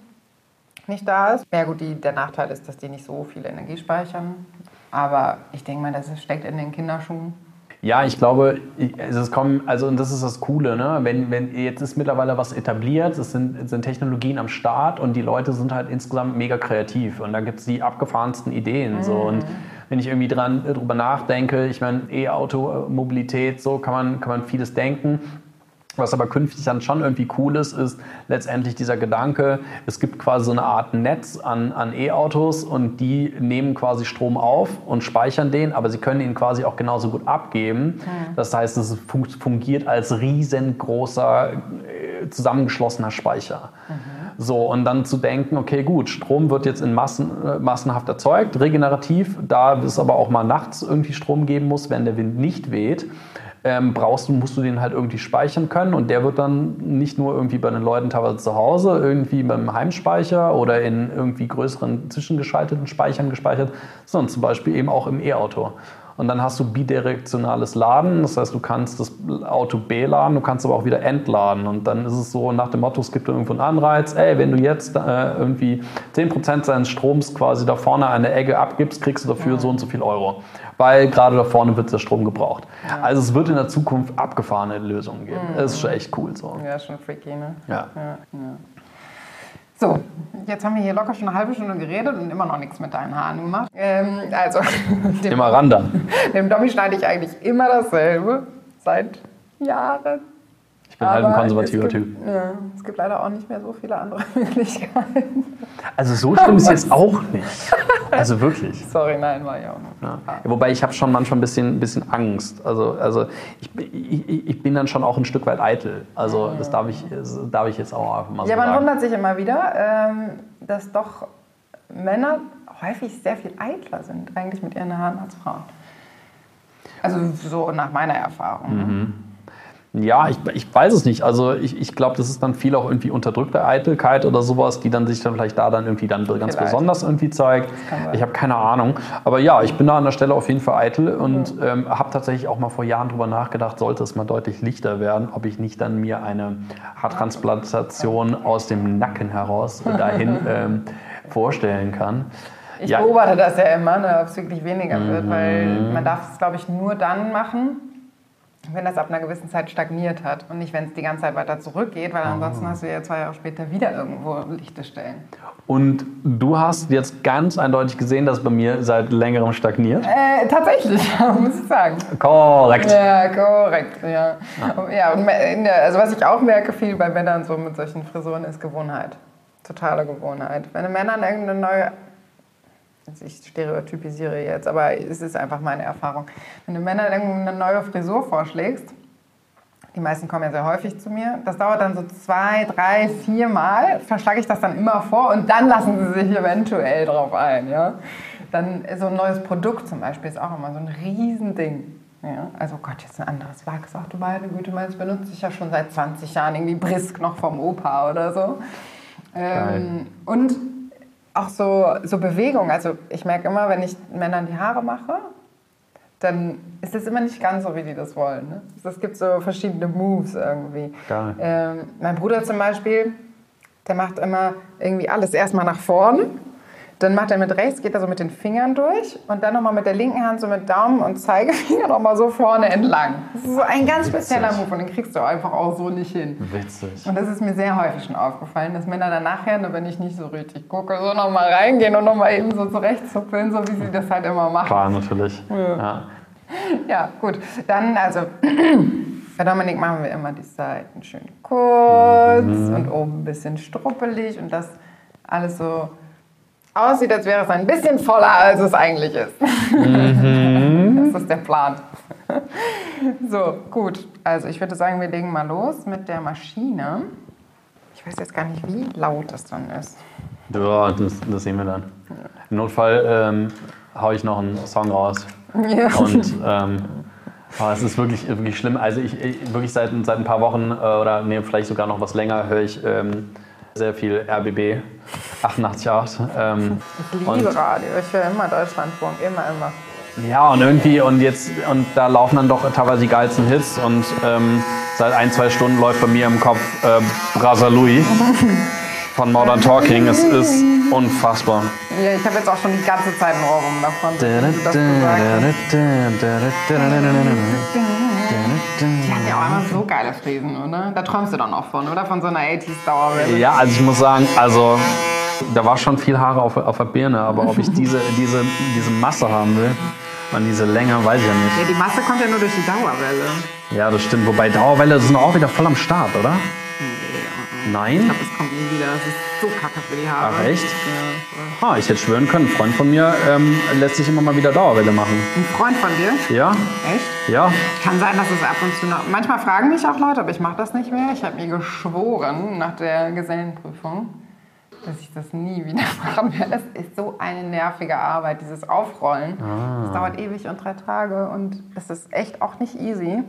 nicht da ist. Ja gut, die, der Nachteil ist, dass die nicht so viel Energie speichern. Aber ich denke mal, das steckt in den Kinderschuhen. Ja, ich glaube, es kommen, also und das ist das Coole, ne? Wenn, wenn jetzt ist mittlerweile was etabliert, es sind, es sind Technologien am Start und die Leute sind halt insgesamt mega kreativ und da gibt es die abgefahrensten Ideen. So. Und wenn ich irgendwie dran drüber nachdenke, ich meine, E-Auto, äh, Mobilität, so kann man, kann man vieles denken. Was aber künftig dann schon irgendwie cool ist, ist letztendlich dieser Gedanke, es gibt quasi so eine Art Netz an, an E-Autos und die nehmen quasi Strom auf und speichern den, aber sie können ihn quasi auch genauso gut abgeben. Das heißt, es fun- fungiert als riesengroßer äh, zusammengeschlossener Speicher. So, und dann zu denken, okay, gut, Strom wird jetzt in Massen, äh, massenhaft erzeugt, regenerativ, da es aber auch mal nachts irgendwie Strom geben muss, wenn der Wind nicht weht ähm, brauchst du, musst du den halt irgendwie speichern können und der wird dann nicht nur irgendwie bei den Leuten teilweise zu Hause, irgendwie beim Heimspeicher oder in irgendwie größeren zwischengeschalteten Speichern gespeichert, sondern zum Beispiel eben auch im E-Auto. Und dann hast du bidirektionales Laden, das heißt, du kannst das Auto beladen, du kannst aber auch wieder entladen. Und dann ist es so nach dem Motto, es gibt irgendwo einen Anreiz, ey, wenn du jetzt äh, irgendwie 10% seines Stroms quasi da vorne an der Ecke abgibst, kriegst du dafür so und so viel Euro. Weil gerade da vorne wird der Strom gebraucht. Also es wird in der Zukunft abgefahrene Lösungen geben. Das ist schon echt cool so. Ja, schon freaky, ne? Ja. Ja, ja. So, jetzt haben wir hier locker schon eine halbe Stunde geredet und immer noch nichts mit deinen Haaren gemacht. Ähm, also, dem, Immer ran da. dem Dommi schneide ich eigentlich immer dasselbe. Seit Jahren. Ich bin halt ein Aber konservativer gibt, Typ. Ja, es gibt leider auch nicht mehr so viele andere Möglichkeiten. Also so schlimm ist jetzt auch nicht. Also wirklich. Sorry, nein, war ich auch nicht. Ja. Wobei ich habe schon manchmal ein bisschen, bisschen Angst. Also, also ich, ich, ich bin dann schon auch ein Stück weit eitel. Also das darf ich, das darf ich jetzt auch einfach mal so Ja, man wundert sich immer wieder, ähm, dass doch Männer häufig sehr viel eitler sind, eigentlich mit ihren Haaren als Frauen. Also so nach meiner Erfahrung. ne? Ja, ich, ich weiß es nicht. Also ich, ich glaube, das ist dann viel auch irgendwie unterdrückte Eitelkeit oder sowas, die dann sich dann vielleicht da dann irgendwie dann ganz Vielleicht. besonders irgendwie zeigt. Ich habe keine Ahnung. Aber ja, ich bin da an der Stelle auf jeden Fall eitel und ähm, habe tatsächlich auch mal vor Jahren drüber nachgedacht, sollte es mal deutlich lichter werden, ob ich nicht dann mir eine Haartransplantation aus dem Nacken heraus dahin ähm, vorstellen kann. Ich Ja. Mhm. beobachte das ja immer, ne, ob es wirklich weniger wird, weil man darf es, glaube ich, nur dann machen, wenn das ab einer gewissen Zeit stagniert hat und nicht, wenn es die ganze Zeit weiter zurückgeht, weil ansonsten Ah. hast du ja zwei Jahre später wieder irgendwo lichte Stellen. Und du hast jetzt ganz eindeutig gesehen, dass bei mir seit längerem stagniert. Äh, tatsächlich, muss ich sagen. Korrekt. Ja, korrekt, ja. Ja, me- in der- also was ich auch merke viel bei Männern so mit solchen Frisuren ist Gewohnheit. Totale Gewohnheit. Wenn du Männern irgendeine neue, also ich stereotypisiere jetzt, aber es ist einfach meine Erfahrung. Wenn du Männern irgendeine neue Frisur vorschlägst, die meisten kommen ja sehr häufig zu mir. Das dauert dann so zwei, drei, vier Mal. Verschlage ich das dann immer vor und dann lassen sie sich eventuell drauf ein. Ja? Dann so ein neues Produkt zum Beispiel ist auch immer so ein Riesending. Ja? Also Gott, jetzt ein anderes Wachs. Ach du meine Güte, meins benutze ich ja schon seit 20 Jahren. Irgendwie Brisk noch vom Opa oder so. Ähm, und auch so, so Bewegung. Also ich merke immer, wenn ich Männern die Haare mache, dann ist es immer nicht ganz so, wie die das wollen. Ne? Es gibt so verschiedene Moves irgendwie. Geil. Ähm, mein Bruder zum Beispiel, der macht immer irgendwie alles erstmal nach vorne. Dann macht er mit rechts, geht er so mit den Fingern durch und dann nochmal mit der linken Hand so mit Daumen und Zeigefinger nochmal so vorne entlang. Das ist so ein ganz spezieller Move und den kriegst du einfach auch so nicht hin. Witzig. Und das ist mir sehr häufig schon aufgefallen, dass Männer dann nachher, nur wenn ich nicht so richtig gucke, so nochmal reingehen und nochmal eben so zurechtzuppeln, so wie sie das halt immer machen. Klar, natürlich. Ja. Ja, gut. Dann, also, bei Dominik machen wir immer die Seiten schön kurz und oben ein bisschen struppelig und das alles so aussieht, als wäre es ein bisschen voller, als es eigentlich ist. das ist der Plan. so, gut. Also, ich würde sagen, wir legen mal los mit der Maschine. Ich weiß jetzt gar nicht, wie laut das dann ist. Ja, das, das sehen wir dann. Im Notfall ähm, haue ich noch einen Song raus. Ja. Und ähm, oh, es ist wirklich, wirklich schlimm. Also ich, ich wirklich seit, seit ein paar Wochen äh, oder nee, vielleicht sogar noch was länger höre ich ähm, sehr viel RBB 88.8. Ähm, Ich liebe Radio. Ich höre immer Deutschlandfunk. Immer, immer. ja, und irgendwie, und jetzt, und da laufen dann doch teilweise die geilsten Hits und ähm, seit ein, zwei Stunden läuft bei mir im Kopf äh, Brasa Louis von Modern Talking. Es ist unfassbar. Ja, ich habe jetzt auch schon die ganze Zeit einen Ohrwurm davon. Die hat ja auch immer so geile Fräsen, oder? Da träumst du dann auch von, oder? Von so einer 80s-Dauerwelle. Ja, also ich muss sagen, also da war schon viel Haare auf, auf der Birne, aber ob ich diese, diese, diese Masse haben will und diese Länge, weiß ich ja Ja, nicht. die Masse kommt ja nur durch die Dauerwelle. Ja, das stimmt. Wobei Dauerwelle sind auch wieder voll am Start, oder? Ich Nein? glaube, es kommt nie wieder. Das ist so kacke für die Haare. Ach, echt? Ja. Ah, ich hätte schwören können, ein Freund von mir ähm, lässt sich immer mal wieder Dauerwelle machen. Ein Freund von dir? Ja? Echt? Ja? Kann sein, dass es ab und zu noch. Manchmal fragen mich auch Leute, aber ich mache das nicht mehr. Ich habe mir geschworen nach der Gesellenprüfung, dass ich das nie wieder machen werde. Das ist so eine nervige Arbeit, dieses Aufrollen. Das dauert ewig und drei Tage und es ist echt auch nicht easy.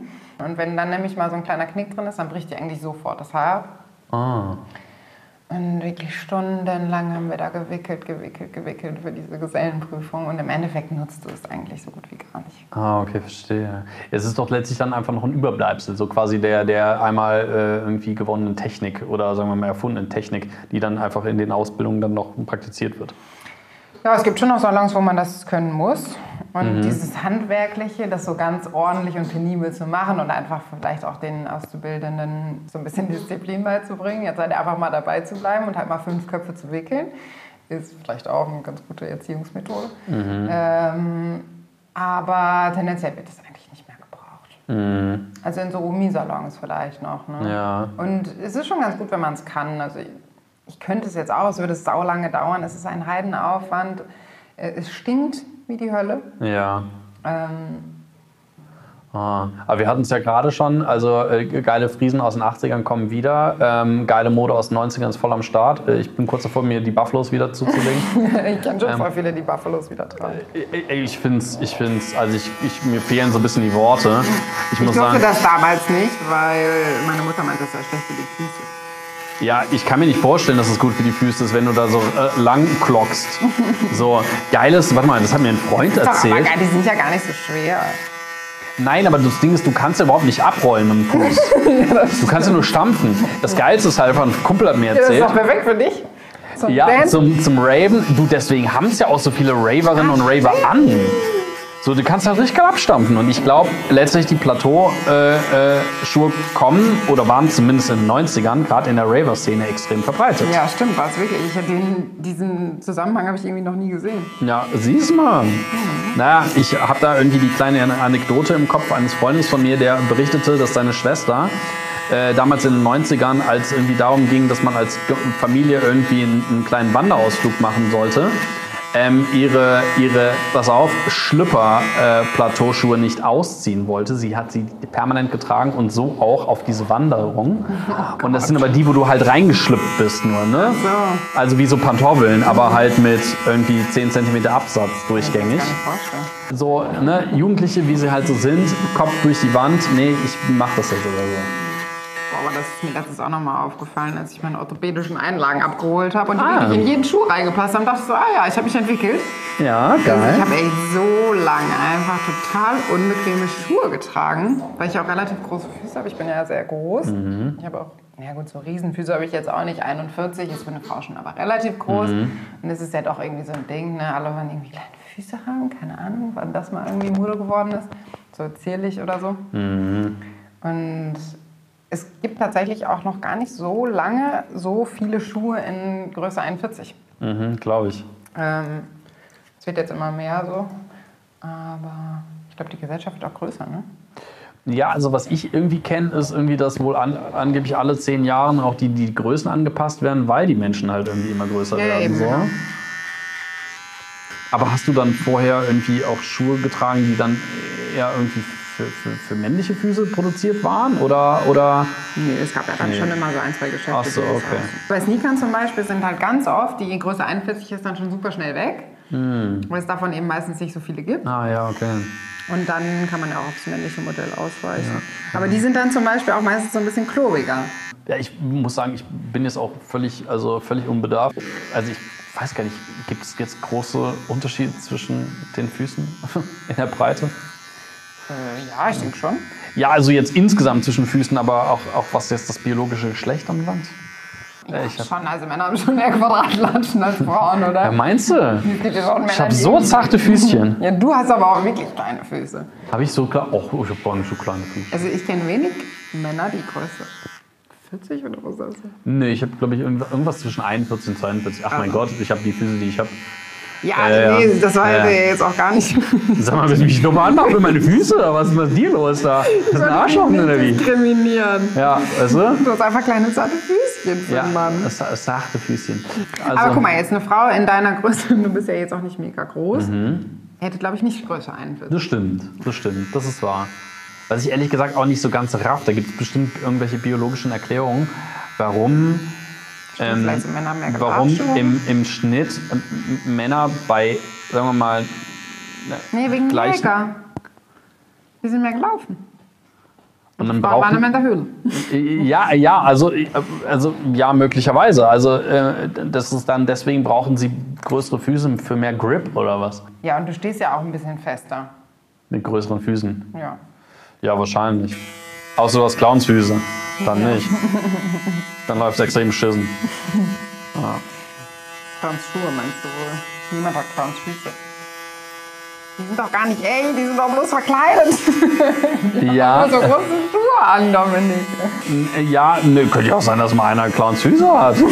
Und wenn dann nämlich mal so ein kleiner Knick drin ist, dann bricht dir eigentlich sofort das Haar ab. Ah. Und wirklich stundenlang haben wir da gewickelt, gewickelt, gewickelt für diese Gesellenprüfung. Und im Endeffekt nutzt du es eigentlich so gut wie gar nicht. Ah, okay, verstehe. Es ist doch letztlich dann einfach noch ein Überbleibsel, so quasi der, der einmal äh, irgendwie gewonnenen Technik oder sagen wir mal erfundenen Technik, die dann einfach in den Ausbildungen dann noch praktiziert wird. Ja, es gibt schon noch Salons, wo man das können muss. Und dieses Handwerkliche, das so ganz ordentlich und penibel zu machen und einfach vielleicht auch den Auszubildenden so ein bisschen Disziplin beizubringen, jetzt halt einfach mal dabei zu bleiben und halt mal fünf Köpfe zu wickeln, ist vielleicht auch eine ganz gute Erziehungsmethode. Ähm, aber tendenziell wird es eigentlich nicht mehr gebraucht. Also in so Omi-Salons vielleicht noch. Ne? Ja. Und es ist schon ganz gut, wenn man es kann. Also ich, könnte es jetzt auch, es würde sau lange dauern. Es ist ein Heidenaufwand. Äh, Es stinkt wie die Hölle. Ja. Ähm, Ah, aber wir hatten es ja gerade schon, also äh, geile Friesen aus den 80ern kommen wieder, ähm, geile Mode aus den 90ern ist voll am Start. Äh, ich bin kurz davor, mir die Buffalos wieder zuzulegen. ich kenne schon Ähm. voll viele, die Buffalos wieder tragen. ich ich finde es, ich find's, also ich, ich, mir fehlen so ein bisschen die Worte. Ich muss Ich durfte sagen, das damals nicht, weil meine Mutter meinte, das sei schlecht für die Füße. Ja, ich kann mir nicht vorstellen, dass es gut für die Füße ist, wenn du da so äh, lang klockst. So, geiles, warte mal, das hat mir ein Freund Doch, aber erzählt. die sind ja gar nicht so schwer. Nein, aber das Ding ist, du kannst ja überhaupt nicht abrollen mit dem Fuß. Du kannst ja nur stampfen. Das Geilste ist halt ein Kumpel hat mir Ja, das ist erzählt. doch perfekt für dich. Zum Ja, zum, zum Raven. Du, deswegen haben es ja auch so viele Raverinnen und Raver an. So, du kannst halt richtig geil abstampfen. Und ich glaube, letztlich die Plateau-Schuhe kommen oder waren zumindest in den 90ern, gerade in der Raver-Szene, extrem verbreitet. Ja, stimmt, war es wirklich. Ich, hab den, diesen Zusammenhang habe ich irgendwie noch nie gesehen. Ja, siehst mal. Naja, ich habe da irgendwie die kleine Anekdote im Kopf eines Freundes von mir, der berichtete, dass seine Schwester äh, damals in den 90ern, als irgendwie darum ging, dass man als Familie irgendwie einen, einen kleinen Wanderausflug machen sollte, ähm, ihre, ihre, pass auf, Schlüpper-Plateauschuhe nicht ausziehen wollte. Sie hat sie permanent getragen und so auch auf diese Wanderung. und das sind aber die, wo du halt reingeschlüpft bist nur, ne? So. Also wie so Pantoffeln, aber halt mit irgendwie 10 cm Absatz durchgängig. So, ne, Jugendliche, wie sie halt so sind, Kopf durch die Wand. Nee, ich mach das jetzt oder so. Aber das ist mir letztens auch nochmal aufgefallen, als ich meine orthopädischen Einlagen abgeholt habe und die Ah. wirklich in jeden Schuh reingepasst haben. dachte ich so, ah ja, ich habe mich entwickelt. Ja, Also ich geil. habe echt so lange einfach total unbequeme Schuhe getragen, weil ich auch relativ große Füße habe. Ich bin ja sehr groß. Mhm. Ich habe auch, ja gut, so Riesenfüße habe ich jetzt auch nicht. 41 ist für eine Frau schon aber relativ groß. Mhm. Und es ist ja doch irgendwie so ein Ding, ne? alle wollen irgendwie kleine Füße haben. Keine Ahnung, wann das mal irgendwie Mode geworden ist. So zierlich oder so. Mhm. Und es gibt tatsächlich auch noch gar nicht so lange so viele Schuhe in Größe 41. Mhm, Glaube ich. Ähm, es wird jetzt immer mehr so, aber ich glaube, die Gesellschaft wird auch größer, ne? Ja, also was ich irgendwie kenne, ist irgendwie, dass wohl an, angeblich alle zehn Jahren auch die, die Größen angepasst werden, weil die Menschen halt irgendwie immer größer Ja, werden. eben, so. ja. Aber hast du dann vorher irgendwie auch Schuhe getragen, die dann eher irgendwie für, für, für männliche Füße produziert waren? Oder, oder Nee, es gab ja dann Nee. schon immer so ein, zwei Geschäfte. Ach so, okay. Bei Sneakern zum Beispiel sind halt ganz oft, die Größe 41 ist dann schon super schnell weg, weil es davon eben meistens nicht so viele gibt. ah ja, okay. Und dann kann man ja auch aufs männliche Modell ausweichen. Aber die sind dann zum Beispiel auch meistens so ein bisschen klobiger. Ja, ich muss sagen, ich bin jetzt auch völlig, also völlig unbedarft. Also ich weiß gar nicht, gibt es jetzt große Unterschiede zwischen den Füßen in der Breite? Äh, ja, ich denke schon. Ja, also jetzt insgesamt zwischen Füßen, aber auch, auch was jetzt das biologische Geschlecht anbelangt. Ja, ich hab- schon. Also Männer haben schon mehr Quadratlatschen als Frauen, oder? Ja, meinst du? Ich habe so zarte Füßchen. Ja, du hast aber auch wirklich kleine Füße. Habe ich so klar? Oh, ich habe gar nicht so kleine Füße. Also ich kenne wenig Männer, die Größe 40 oder was ist das? Nee, ich habe, glaube ich, irgend- irgendwas zwischen 41 und 42. Ach mein Gott, ich habe die Füße, die ich habe. Ja, Ja, nee, das war Ja, jetzt auch gar nicht. Sag mal, willst du mich nochmal anmachen mit meine Füße? Oder was ist mit dir los da? Das ist ein Arschloch oder wie? diskriminieren. Ja, weißt du? Du hast einfach kleine zarte Füßchen für Ja, einen Mann. sachte Füßchen. Also, Aber guck mal, jetzt eine Frau in deiner Größe, du bist ja jetzt auch nicht mega groß, Mhm. hätte, glaube ich, nicht Größe 41. Das stimmt, das stimmt, das ist wahr. Was ich ehrlich gesagt auch nicht so ganz raff, da gibt es bestimmt irgendwelche biologischen Erklärungen, warum, ähm, warum im, im Schnitt m- Männer bei, sagen wir mal, Nee, wegen Gleich- Jäger. Die sind mehr gelaufen. und dann War waren brauchen, in der Höhle. ja, ja, also, äh, also ja, möglicherweise. Also äh, das ist dann deswegen brauchen sie größere Füße für mehr Grip oder was? Ja, und du stehst ja auch ein bisschen fester. Mit größeren Füßen. Ja. Ja, wahrscheinlich. Außer du hast Clownsfüße. Dann nicht. Dann läuft es extrem beschissen. Clowns Schuhe meinst du wohl? Niemand hat Clowns Füße. Die sind doch gar nicht eng, die sind doch bloß verkleidet. Ja, so große Schuhe an, Dominik. ja, ne, könnte ja auch sein, dass mal einer Clownsfüße hat. Du?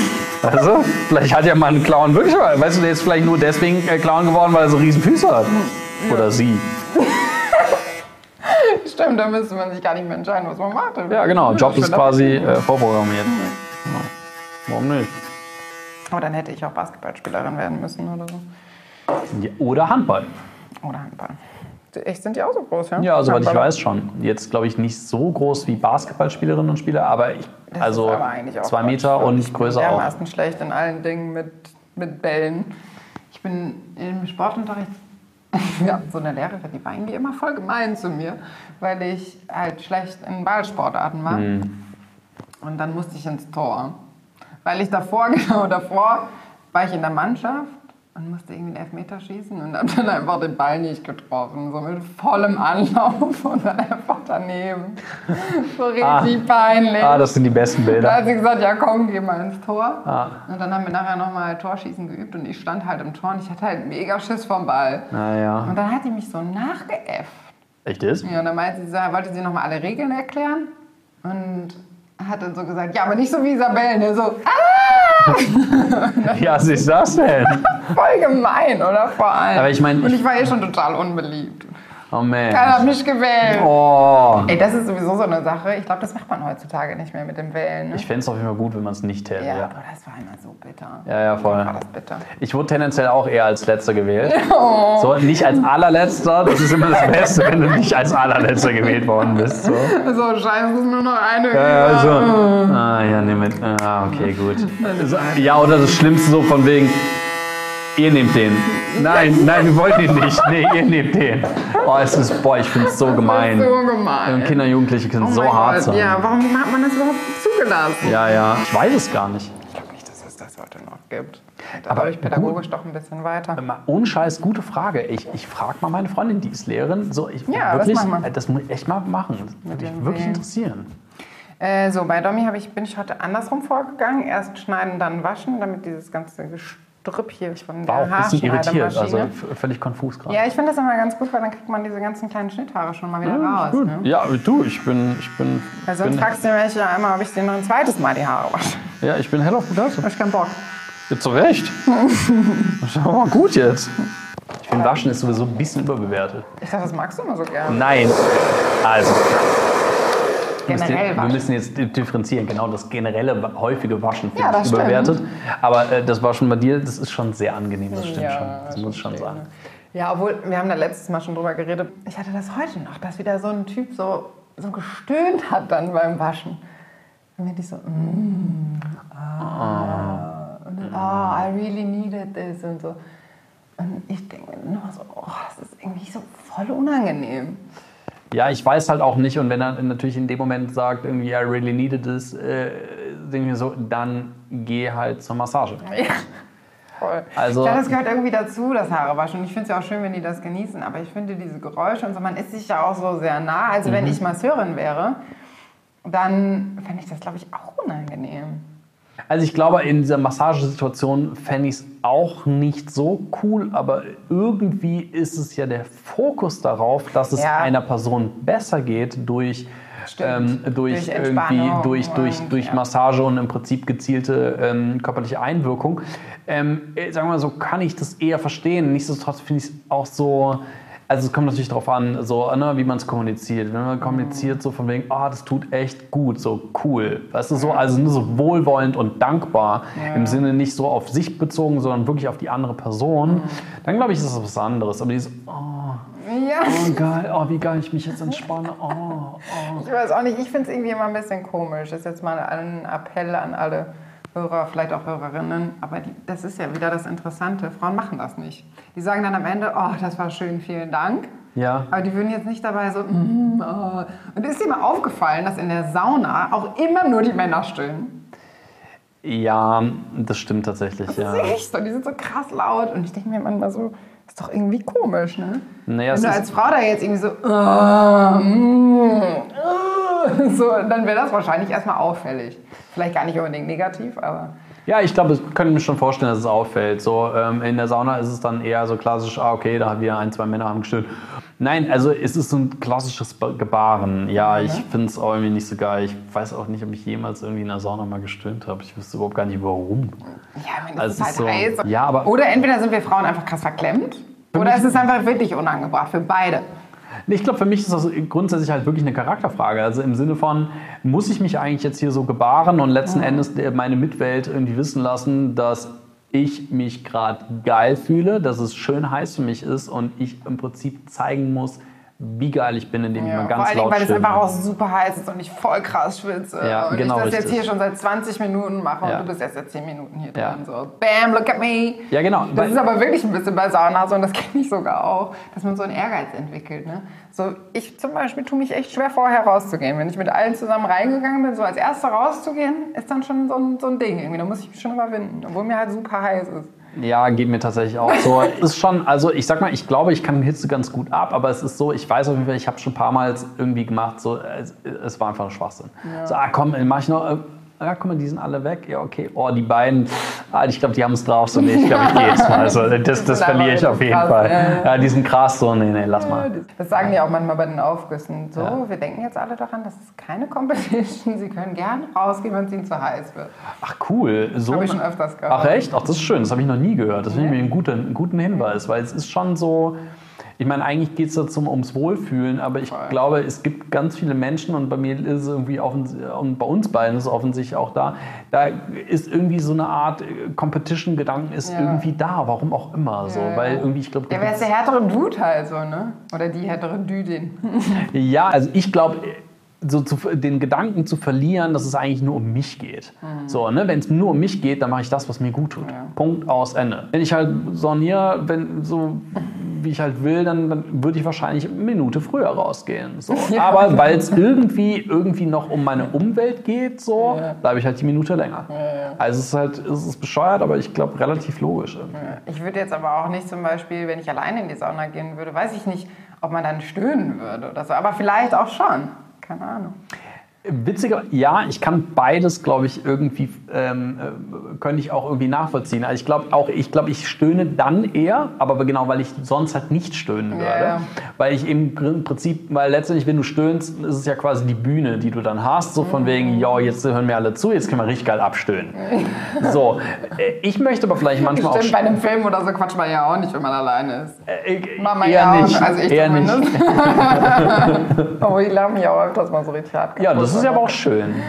Vielleicht hat ja mal ein Clown wirklich, weißt du, der ist vielleicht nur deswegen äh, Clown geworden, weil er so riesen Füße hat. Oder sie. Stimmt, da müsste man sich gar nicht mehr entscheiden, was man macht. Ja, genau. Job Ich ist bin quasi äh, vorprogrammiert. Ja. Warum nicht? Aber dann hätte ich auch Basketballspielerin werden müssen oder so. Ja, oder Handball. Oder Handball. Echt, sind die auch so groß, ja? Ja, soweit ich Aber- weiß schon. Jetzt glaube ich nicht so groß wie Basketballspielerinnen und Spieler, aber ich, Das also aber zwei. Meter und ich größer bin auch. dermaßen schlecht in allen Dingen mit, mit Bällen. Ich bin im Sportunterricht, ja, so eine Lehrerin, die war irgendwie immer voll gemein zu mir, weil ich halt schlecht in Ballsportarten war. Hm. Und dann musste ich ins Tor. Weil ich davor, genau davor, war ich in der Mannschaft und musste irgendwie einen Elfmeter schießen und habe dann einfach den Ball nicht getroffen. So mit vollem Anlauf und dann einfach daneben. So richtig peinlich. Ah, das sind die besten Da Bilder. hat sie gesagt, ja komm, geh mal ins Tor. Ah. Und dann haben wir nachher nochmal Torschießen geübt und ich stand halt im Tor und ich hatte halt mega Schiss vom Ball. Naja. Und dann hat die mich so nachgeäfft. Echt ist? Ja, und dann meinte sie, wollte sie nochmal alle Regeln erklären und hat dann so gesagt, ja, aber nicht so wie Isabelle, ne? so, ah, Ja, was ist das denn? voll gemein, oder? Vor allem. Aber ich mein, und ich- ich war eh schon total unbeliebt. Oh man. Keiner hat mich gewählt. Oh. Ey, das ist sowieso so eine Sache. Ich glaube, das macht man heutzutage nicht mehr mit dem Wählen. Ne? Ich fände es auf jeden Fall gut, wenn man es nicht täte. ja, Ja. aber das war immer so bitter. ja, ja, voll. War das bitter. Ich wurde tendenziell auch eher als Letzter gewählt. Oh. So, nicht als allerletzter. Das ist immer das Beste, wenn du nicht als allerletzter gewählt worden bist. So. So, scheiße, es ist nur noch eine. Ja, ja, so. Ah, ja, nee, mit. Ah, okay, gut. Ja, oder das Schlimmste so von wegen. Ihr nehmt den. Nein, nein, wir wollen ihn nicht. Nee, ihr nehmt den. Oh, es ist, boah, ich finde es so gemein. So gemein. Und Kinder, Jugendliche können Oh so mein hart Gott, sein. Ja, warum hat man das überhaupt zugelassen? ja, ja. Ich weiß es gar nicht. Ich glaube nicht, dass es das heute noch gibt. Da Aber ich pädagogisch doch ein bisschen weiter. Ohne Scheiß, gute Frage. Ich, ich frage mal meine Freundin, die ist Lehrerin. So, ich, Ja, das wirklich, wir. äh, das muss ich echt mal machen. Das würde mich wirklich interessieren. Äh, so, bei Domi ich, bin ich heute andersrum vorgegangen. Erst schneiden, dann waschen, damit dieses ganze Gestrüpp hier von War auch ein bisschen irritiert. Also völlig konfus gerade. ja, ich finde das immer ganz gut, weil dann kriegt man diese ganzen kleinen Schnitthaare schon mal wieder raus. Ne? Ja, du, ich bin. Ich bin, Weil sonst bin fragst du mich ja einmal, ob ich dir noch ein zweites Mal die Haare wasche. ja, ich bin hell auf begeistert. Hab ich keinen Bock. Ja, zu Recht. Aber mal gut jetzt. Ich finde, Waschen ist sowieso ein bisschen überbewertet. Ich dachte, das magst du immer so gerne. Nein. Also, wir müssen, Generell wir waschen. müssen jetzt di- differenzieren. Genau, das generelle, häufige Waschen finde Ja, ich das stimmt. Aber äh, das Waschen bei dir, das ist schon sehr angenehm. Das stimmt Ja, schon. Das muss ich schon sagen. Ja, obwohl, wir haben da letztes Mal schon drüber geredet. Ich hatte das heute noch, dass wieder so ein Typ so, so gestöhnt hat dann beim Waschen. Und mir die so, mm, ah, und dann, oh, I really needed this und so. Und ich denke mir nur so, oh, das ist irgendwie so voll unangenehm. Ja, ich weiß halt auch nicht. Und wenn er natürlich in dem Moment sagt, irgendwie, I really needed this, äh, denke ich mir so, dann geh halt zur Massage. Ja, voll. Also- ja, das gehört irgendwie dazu, das Haarewaschen. Und ich finde es ja auch schön, wenn die das genießen. Aber ich finde diese Geräusche und so, man ist sich ja auch so sehr nah. Also Mhm. wenn ich Masseurin wäre, dann fände ich das, glaube ich, auch unangenehm. Also ich glaube, in dieser Massagesituation fände ich es auch nicht so cool, aber irgendwie ist es ja der Fokus darauf, dass es Ja. einer Person besser geht durch, ähm, durch, Durch irgendwie durch, durch, durch ja. Massage und im Prinzip gezielte ähm, körperliche Einwirkung. Ähm, äh, sagen wir mal so, kann ich das eher verstehen. Nichtsdestotrotz finde ich es auch so. Also es kommt natürlich darauf an, so, ne, wie man es kommuniziert. Wenn man kommuniziert so von wegen, ah, das tut echt gut, so cool. Weißt du, so, also nur so wohlwollend und dankbar. Im Sinne nicht so auf sich bezogen, sondern wirklich auf die andere Person. Dann glaube ich, ist das was anderes. Aber dieses, oh, Ja, oh geil, oh, wie geil ich mich jetzt entspanne. Oh, oh. ich weiß auch nicht. Ich finde es irgendwie immer ein bisschen komisch. Das ist jetzt mal ein Appell an alle Hörer, vielleicht auch Hörerinnen. Aber die, das ist ja wieder das Interessante. Frauen machen das nicht. Die sagen dann am Ende, oh, das war schön, vielen Dank. Ja. Aber die würden jetzt nicht dabei so, mm, oh. Und ist dir mal aufgefallen, dass in der Sauna auch immer nur die Männer stöhnen? Ja, das stimmt tatsächlich, ja. Das ist echt so, die sind so krass laut. Und ich denke mir manchmal so, ist doch irgendwie komisch, ne? Naja, Wenn du als Frau da jetzt irgendwie so, ah, mm, ah, so dann wäre das wahrscheinlich erstmal auffällig. Vielleicht gar nicht unbedingt negativ, aber Ja, ich glaube, ich könnte mir schon vorstellen, dass es auffällt. So, ähm, in der Sauna ist es dann eher so klassisch, ah, okay, da haben wir ein, zwei Männer haben gestöhnt. Nein, also es ist so ein klassisches Ba- Gebaren. Ja, ich finde es auch irgendwie nicht so geil. Ich weiß auch nicht, ob ich jemals irgendwie in der Sauna mal gestöhnt habe. Ich wüsste überhaupt gar nicht, warum. ja, meine, Also es ist halt ist so- heiß. Ja, aber- Oder entweder sind wir Frauen einfach krass verklemmt, oder es ist einfach wirklich unangebracht für beide. Ich glaube, für mich ist das grundsätzlich halt wirklich eine Charakterfrage. Also im Sinne von, muss ich mich eigentlich jetzt hier so gebaren und letzten Endes der- meine Mitwelt irgendwie wissen lassen, dass ich mich gerade geil fühle, dass es schön heiß für mich ist und ich im Prinzip zeigen muss, wie geil ich bin, indem ich Ja, mal vor ganz allen Dingen, laut weil es einfach auch super heiß ist und ich voll krass schwitze. Ja, und genau, ich das jetzt richtig. hier schon seit 20 Minuten mache Ja. und du bist erst seit 10 Minuten hier Ja. drin. So, bam, look at me. Ja, genau. Das Weil- ist aber wirklich ein bisschen bei Sauna so und das kenne ich sogar auch, dass man so einen Ehrgeiz entwickelt. Ne? So, ich zum Beispiel tue mich echt schwer vorher rauszugehen. Wenn ich mit allen zusammen reingegangen bin, so als Erster rauszugehen, ist dann schon so ein, so ein Ding irgendwie. Da muss ich mich schon überwinden, obwohl mir halt super heiß ist. Ja, geht mir tatsächlich auch so. ist schon, also ich sag mal, ich glaube, ich kann Hitze ganz gut ab, aber es ist so, ich weiß auf jeden Fall, ich habe schon ein paar Mal irgendwie gemacht, so, es, es war einfach ein Schwachsinn. So, ah komm, mach ich noch, äh, ja, guck mal, die sind alle weg. Ja, okay. Oh, die beiden, ah, ich glaube, die haben es drauf. So, nee, ich glaube, ich gehe jetzt mal. Also, das, das verliere ich auf jeden krass, Fall. ja, die sind krass. So, nee, nee, lass mal. Das sagen die auch manchmal bei den Aufgüssen. So, Ja. wir denken jetzt alle daran, das ist keine Competition. Sie können gerne rausgehen, wenn es ihnen zu heiß wird. Ach, cool. So Habe ich schon öfters gehört. Ach echt? Ach, das ist schön. Das habe ich noch nie gehört. Das finde ich mir einen guten, einen guten Hinweis, weil es ist schon so. Ich meine, eigentlich geht es dazu ums Wohlfühlen, aber ich glaube, es gibt ganz viele Menschen und bei mir ist es irgendwie offens- und bei uns beiden ist es offensichtlich auch da. Da ist irgendwie so eine Art äh, Competition-Gedanken ist Ja. irgendwie da, warum auch immer so, Ja, ja. weil irgendwie ich glaube, Ja, wer ist der härtere Dude halt so, ne? Oder die härtere Düdin. Ja, also ich glaube, so zu, den Gedanken zu verlieren, dass es eigentlich nur um mich geht. So, ne? Wenn es nur um mich geht, dann mache ich das, was mir gut tut. Ja. Punkt aus Ende. Wenn ich halt soniere, wenn so wie ich halt will, dann, dann würde ich wahrscheinlich eine Minute früher rausgehen. So. Ja. Aber weil es irgendwie, irgendwie noch um meine Umwelt geht, so, Ja. bleibe ich halt die Minute länger. Also es ist halt, es ist bescheuert, aber ich glaube relativ logisch. Ich würde jetzt aber auch nicht zum Beispiel, wenn ich alleine in die Sauna gehen würde, weiß ich nicht, ob man dann stöhnen würde oder so. Aber vielleicht auch schon. Keine Ahnung. Witziger, ja, ich kann beides, glaube ich, irgendwie, ähm, äh, könnte ich auch irgendwie nachvollziehen. Also ich glaube auch, ich glaube, ich stöhne dann eher, aber genau, weil ich sonst halt nicht stöhnen würde. ja. Weil ich im Gr- Prinzip, weil letztendlich, wenn du stöhnst, ist es ja quasi die Bühne, die du dann hast, so von wegen, ja, jetzt hören wir alle zu, jetzt können wir richtig geil abstöhnen. so, äh, ich möchte aber vielleicht manchmal Stimmt, auch... bei einem Film oder so quatscht man ja auch nicht, wenn man alleine ist. Äh, Mama eher ja auch, nicht, also ich eher nicht. zumindest. Aber ich lache mich auch öfters mal so richtig hart. Ja, das ist ja aber auch schön.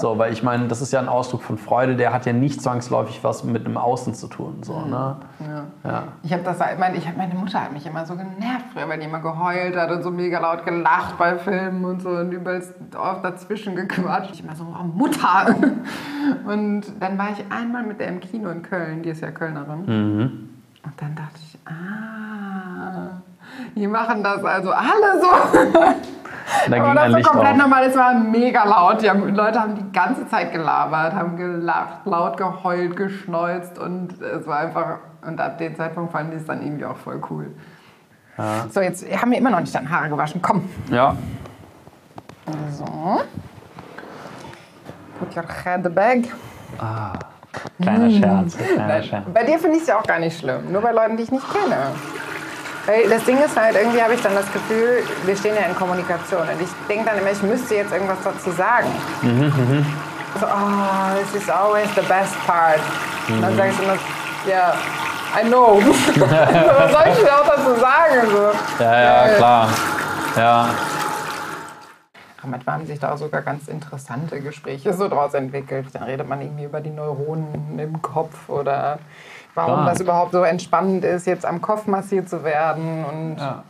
So, weil ich meine, das ist ja ein Ausdruck von Freude, der hat ja nicht zwangsläufig was mit dem Außen zu tun. So, ne? ja. Ich habe das, meine, ich hab, meine Mutter hat mich immer so genervt früher, weil die immer geheult hat und so mega laut gelacht bei Filmen und so und übelst oft dazwischen gequatscht. Ich immer so, oh Mutter! Und dann war ich einmal mit der im Kino in Köln, die ist ja Kölnerin. Mhm. Und dann dachte ich, ah, die machen das also alle so. Da ging ein Licht komplett auf. normal, es war mega laut. Die haben, Leute haben die ganze Zeit gelabert, haben gelacht, laut geheult, geschneuzt und es war einfach, und ab dem Zeitpunkt fanden die es dann irgendwie auch voll cool. So, jetzt haben wir immer noch nicht deine Haare gewaschen. Komm. Ja, So. Put your head bag. kleiner Scherz. Kleiner Scherz. Bei dir finde ich es ja auch gar nicht schlimm. Nur bei Leuten, die ich nicht kenne. Weil das Ding ist halt, irgendwie habe ich dann das Gefühl, wir stehen ja in Kommunikation. Und ich denke dann immer, ich müsste jetzt irgendwas dazu sagen. So, oh, this is always the best part. Und dann sage ich immer, ja, I know. Was soll ich denn auch dazu sagen? So. Ja, ja, klar. Ja. Aber manchmal haben sich da sogar ganz interessante Gespräche so draus entwickelt. Dann redet man irgendwie über die Neuronen im Kopf oder warum das überhaupt so entspannend ist, jetzt am Kopf massiert zu werden. Und Ja.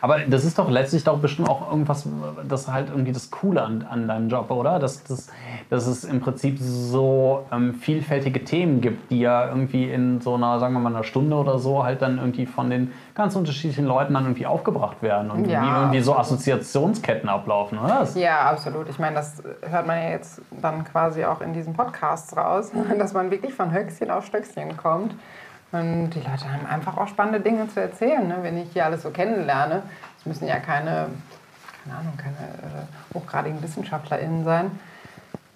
Aber das ist doch letztlich doch bestimmt auch irgendwas, das ist halt irgendwie das Coole an, an deinem Job, oder? Dass, dass, dass es im Prinzip so ähm, vielfältige Themen gibt, die ja irgendwie in so einer, sagen wir mal, einer Stunde oder so halt dann irgendwie von den ganz unterschiedlichen Leuten dann irgendwie aufgebracht werden und Ja. wie irgendwie so Assoziationsketten ablaufen, oder? Ja, absolut. Ich meine, das hört man ja jetzt dann quasi auch in diesen Podcasts raus, dass man wirklich von Höchstchen auf Stöckchen kommt. Und die Leute haben einfach auch spannende Dinge zu erzählen, ne? wenn ich hier alles so kennenlerne. Es müssen ja keine, keine Ahnung, keine äh, hochgradigen WissenschaftlerInnen sein.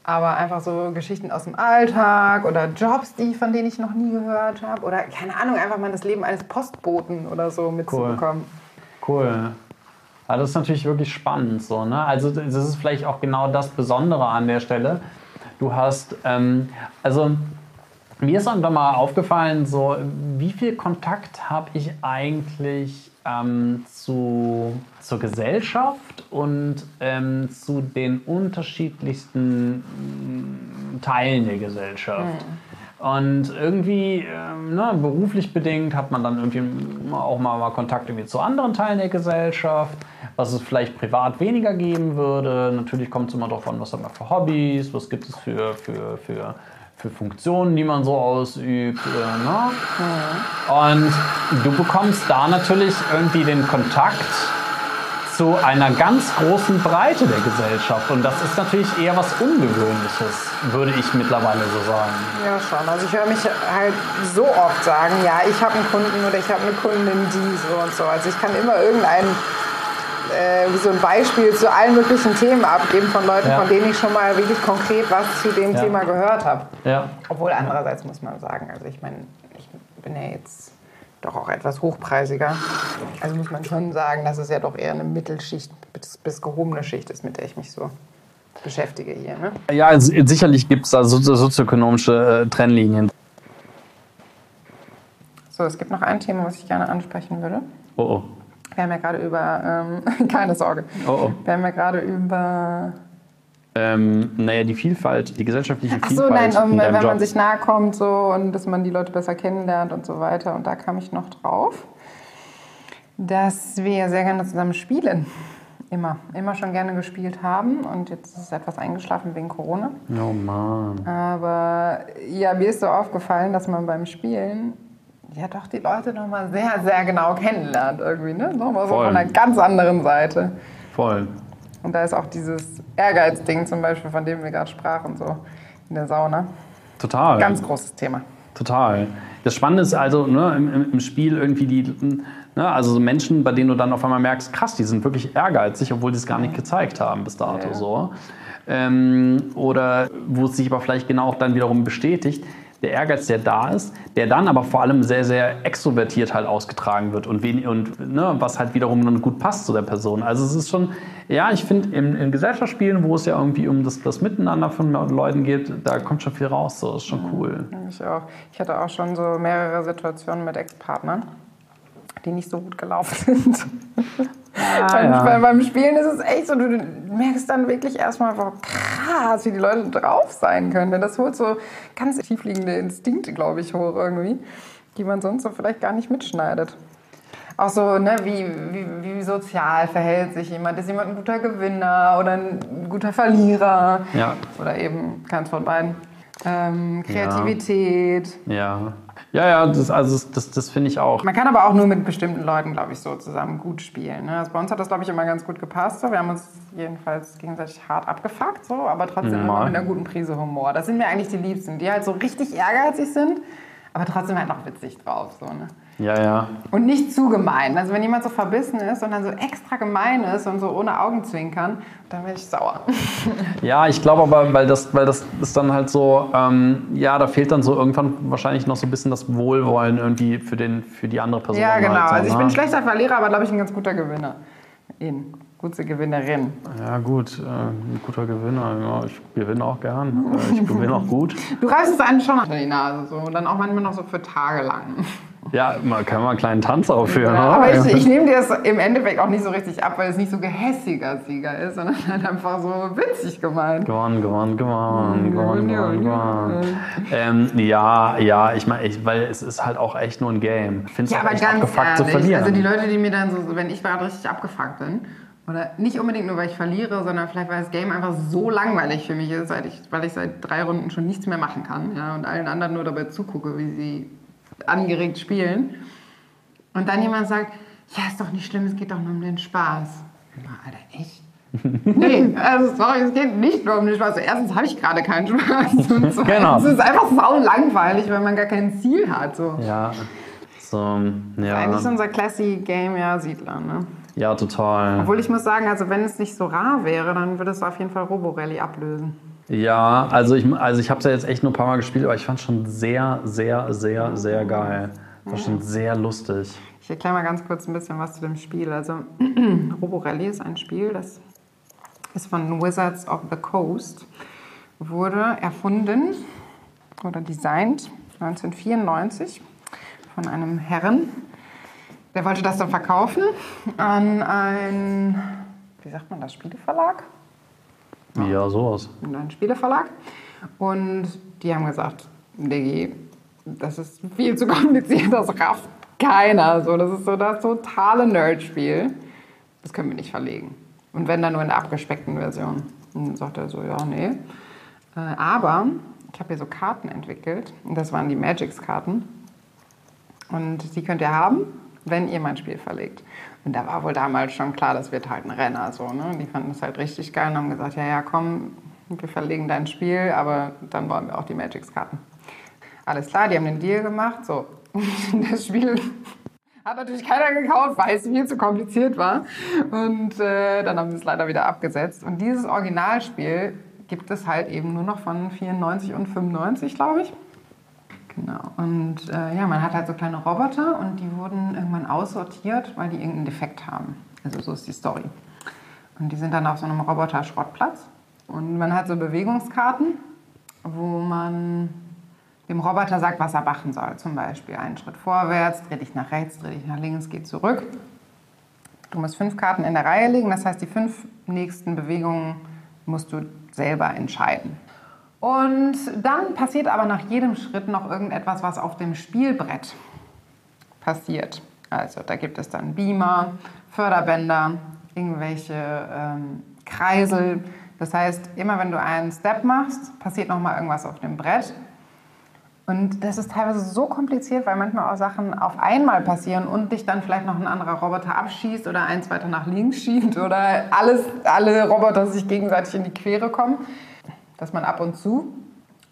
Aber einfach so Geschichten aus dem Alltag oder Jobs, die, von denen ich noch nie gehört habe. Oder keine Ahnung, einfach mal das Leben eines Postboten oder so mitzubekommen. Cool. Ja, das ist natürlich wirklich spannend so, ne? Also das ist vielleicht auch genau das Besondere an der Stelle. Du hast, ähm, also mir ist irgendwann mal aufgefallen, so wie viel Kontakt habe ich eigentlich ähm, zu, zur Gesellschaft und ähm, zu den unterschiedlichsten mm, Teilen der Gesellschaft. Und irgendwie, ähm, ne, beruflich bedingt, hat man dann irgendwie auch mal, mal Kontakt irgendwie zu anderen Teilen der Gesellschaft, was es vielleicht privat weniger geben würde. Natürlich kommt es immer darauf an, was hat man für Hobbys, was gibt es für, für, für, für Funktionen, die man so ausübt. Äh, ne? Und du bekommst da natürlich irgendwie den Kontakt zu einer ganz großen Breite der Gesellschaft. Und das ist natürlich eher was Ungewöhnliches, würde ich mittlerweile so sagen. Ja, schon. Also ich höre mich halt so oft sagen, ja, ich habe einen Kunden oder ich habe eine Kundin, die so und so. Also ich kann immer irgendein äh, so ein Beispiel zu allen möglichen Themen abgeben von Leuten, Ja. von denen ich schon mal wirklich konkret was zu dem Ja. Thema gehört habe. Ja. Obwohl andererseits muss man sagen, also ich meine, ich bin ja jetzt doch auch etwas hochpreisiger. Also muss man schon sagen, dass es ja doch eher eine Mittelschicht bis, bis gehobene Schicht ist, mit der ich mich so beschäftige hier. Ne? Ja, sicherlich gibt es da sozi- sozioökonomische äh, Trennlinien. So, es gibt noch ein Thema, was ich gerne ansprechen würde. Oh oh. Wir haben ja gerade über, ähm, keine Sorge, Oh oh. wir haben ja gerade über, Ähm, naja, die Vielfalt, die gesellschaftliche ach so, Vielfalt nein, um, wenn deinem man Job. sich nahe kommt so und dass man die Leute besser kennenlernt und so weiter. Und da kam ich noch drauf, dass wir sehr gerne zusammen spielen. Immer, immer schon gerne gespielt haben und jetzt ist es etwas eingeschlafen wegen Corona. oh Mann. Aber ja, mir ist so aufgefallen, dass man beim Spielen ja doch die Leute nochmal sehr, sehr genau kennenlernt irgendwie, ne? Nochmal so von einer ganz anderen Seite. Voll. Und da ist auch dieses Ehrgeizding zum Beispiel, von dem wir gerade sprachen, so in der Sauna. Total. Ganz großes Thema. Total. Das Spannende ist also ne, im, im- im Spiel irgendwie die, ne, also so Menschen, bei denen du dann auf einmal merkst, krass, die sind wirklich ehrgeizig, obwohl die es gar nicht gezeigt haben bis dato Ja. so. Ähm, oder wo es sich aber vielleicht genau auch dann wiederum bestätigt, der Ehrgeiz, der da ist, der dann aber vor allem sehr, sehr extrovertiert halt ausgetragen wird und, wen, und ne, was halt wiederum dann gut passt zu der Person. Also es ist schon, ja, ich finde, in, in Gesellschaftsspielen, wo es ja irgendwie um das, das Miteinander von Leuten geht, da kommt schon viel raus. So, ist schon cool. Ich auch. Ich hatte auch schon so mehrere Situationen mit Ex-Partnern, die nicht so gut gelaufen sind. beim, ja. beim Spielen ist es echt so, du merkst dann wirklich erstmal, wow, krass, wie die Leute drauf sein können. Denn das holt so ganz tiefliegende Instinkte, glaube ich, hoch irgendwie, die man sonst so vielleicht gar nicht mitschneidet. Auch so, ne, wie, wie, wie sozial verhält sich jemand? Ist jemand ein guter Gewinner oder ein guter Verlierer? Ja. Oder eben keins von beiden. Ähm, Kreativität. Ja. Ja, ja, das, also das, das, finde ich auch. Man kann aber auch nur mit bestimmten Leuten, glaube ich, so zusammen gut spielen. Ne? Also bei uns hat das, glaube ich, immer ganz gut gepasst. So. Wir haben uns jedenfalls gegenseitig hart abgefuckt, so, aber trotzdem immer Mal. mit einer guten Prise Humor. Das sind mir eigentlich die Liebsten, die halt so richtig ehrgeizig sind, aber trotzdem halt noch witzig drauf. So, ne? Ja, ja. Und nicht zu gemein. Also wenn jemand so verbissen ist und dann so extra gemein ist und so ohne Augenzwinkern, dann werde ich sauer. Ja, ich glaube aber, weil das, weil das ist dann halt so, ähm, ja, da fehlt dann so irgendwann wahrscheinlich noch so ein bisschen das Wohlwollen irgendwie für, den, für die andere Person. ja, genau. Halt so, Also ich ne? bin ein schlechter Verlierer, aber glaube ich ein ganz guter Gewinner. In. Gute Gewinnerin. Ja, gut, äh, ein guter Gewinner. Ja, ich gewinne auch gern. Äh, ich gewinne auch gut. Du reißt es einen schon unter die Nase so und dann auch manchmal noch so für Tage lang. Ja, man kann mal einen kleinen Tanz aufführen. Ja, aber ich, ich nehme dir das im Endeffekt auch nicht so richtig ab, weil es nicht so gehässiger Sieger ist, sondern halt einfach so witzig gemeint. Gewonnen, gewonnen, gewonnen, gewonnen, gewonnen, ja, gewonnen. Ähm, ja, ja, ich meine, weil es ist halt auch echt nur ein Game. Ich finde es Ja, aber ganz abgefuckt zu ehrlich, verlieren. also die Leute, die mir dann so, wenn ich gerade richtig abgefuckt bin, oder nicht unbedingt nur, weil ich verliere, sondern vielleicht, weil das Game einfach so langweilig für mich ist, seit ich, weil ich seit drei Runden schon nichts mehr machen kann ja, und allen anderen nur dabei zugucke, wie sie angeregt spielen. Und dann jemand sagt, ja, ist doch nicht schlimm, es geht doch nur um den Spaß. Na, Alter, echt? nee, also sorry, es geht nicht nur um den Spaß. Also erstens habe ich gerade keinen Spaß und zweitens Genau. ist es einfach sau langweilig, weil man gar kein Ziel hat. So. ja, so, ja, Eigentlich ist unser Classy Game ja Siedler, ne? ja, total. Obwohl ich muss sagen, also wenn es nicht so rar wäre, dann würde es auf jeden Fall Roborally ablösen. Ja, also ich, also ich habe es ja jetzt echt nur ein paar Mal gespielt, aber ich fand es schon sehr, sehr, sehr, sehr geil. War schon sehr lustig. Ich erkläre mal ganz kurz ein bisschen was zu dem Spiel. Also Roborally ist ein Spiel, das ist von Wizards of the Coast, wurde erfunden oder designt 1994 von einem Herren. Der wollte das dann verkaufen an einen, wie sagt man das, Spieleverlag? Ja, sowas. in einen Spieleverlag. Und die haben gesagt, Diggi, das ist viel zu kompliziert, das rafft keiner. So, das ist so das totale Nerd-Spiel. Das können wir nicht verlegen. Und wenn dann nur in der abgespeckten Version. Und dann sagt er so, ja, nee. Äh, aber ich habe hier so Karten entwickelt. Und das waren die Magics-Karten. Und die könnt ihr haben, wenn ihr mein Spiel verlegt. Und da war wohl damals schon klar, das wird halt ein Renner. So, ne? Die fanden es halt richtig geil und haben gesagt, ja, ja, komm, wir verlegen dein Spiel, aber dann wollen wir auch die Magics-Karten. Alles klar, die haben den Deal gemacht. So, das Spiel hat natürlich keiner gekauft, weil es viel zu kompliziert war. Und äh, dann haben sie es leider wieder abgesetzt. Und dieses Originalspiel gibt es halt eben nur noch von 94 und 95, glaube ich. Genau. Und äh, ja, man hat halt so kleine Roboter und die wurden irgendwann aussortiert, weil die irgendeinen Defekt haben. Also so ist die Story. Und die sind dann auf so einem Roboter-Schrottplatz. Und man hat so Bewegungskarten, wo man dem Roboter sagt, was er machen soll. Zum Beispiel einen Schritt vorwärts, dreh dich nach rechts, dreh dich nach links, geh zurück. Du musst fünf Karten in der Reihe legen, das heißt, die fünf nächsten Bewegungen musst du selber entscheiden. Und dann passiert aber nach jedem Schritt noch irgendetwas, was auf dem Spielbrett passiert. Also da gibt es dann Beamer, Förderbänder, irgendwelche ähm, Kreisel. Das heißt, immer wenn du einen Step machst, passiert nochmal irgendwas auf dem Brett. Und das ist teilweise so kompliziert, weil manchmal auch Sachen auf einmal passieren und dich dann vielleicht noch ein anderer Roboter abschießt oder eins weiter nach links schiebt oder alles, alle Roboter sich gegenseitig in die Quere kommen, dass man ab und zu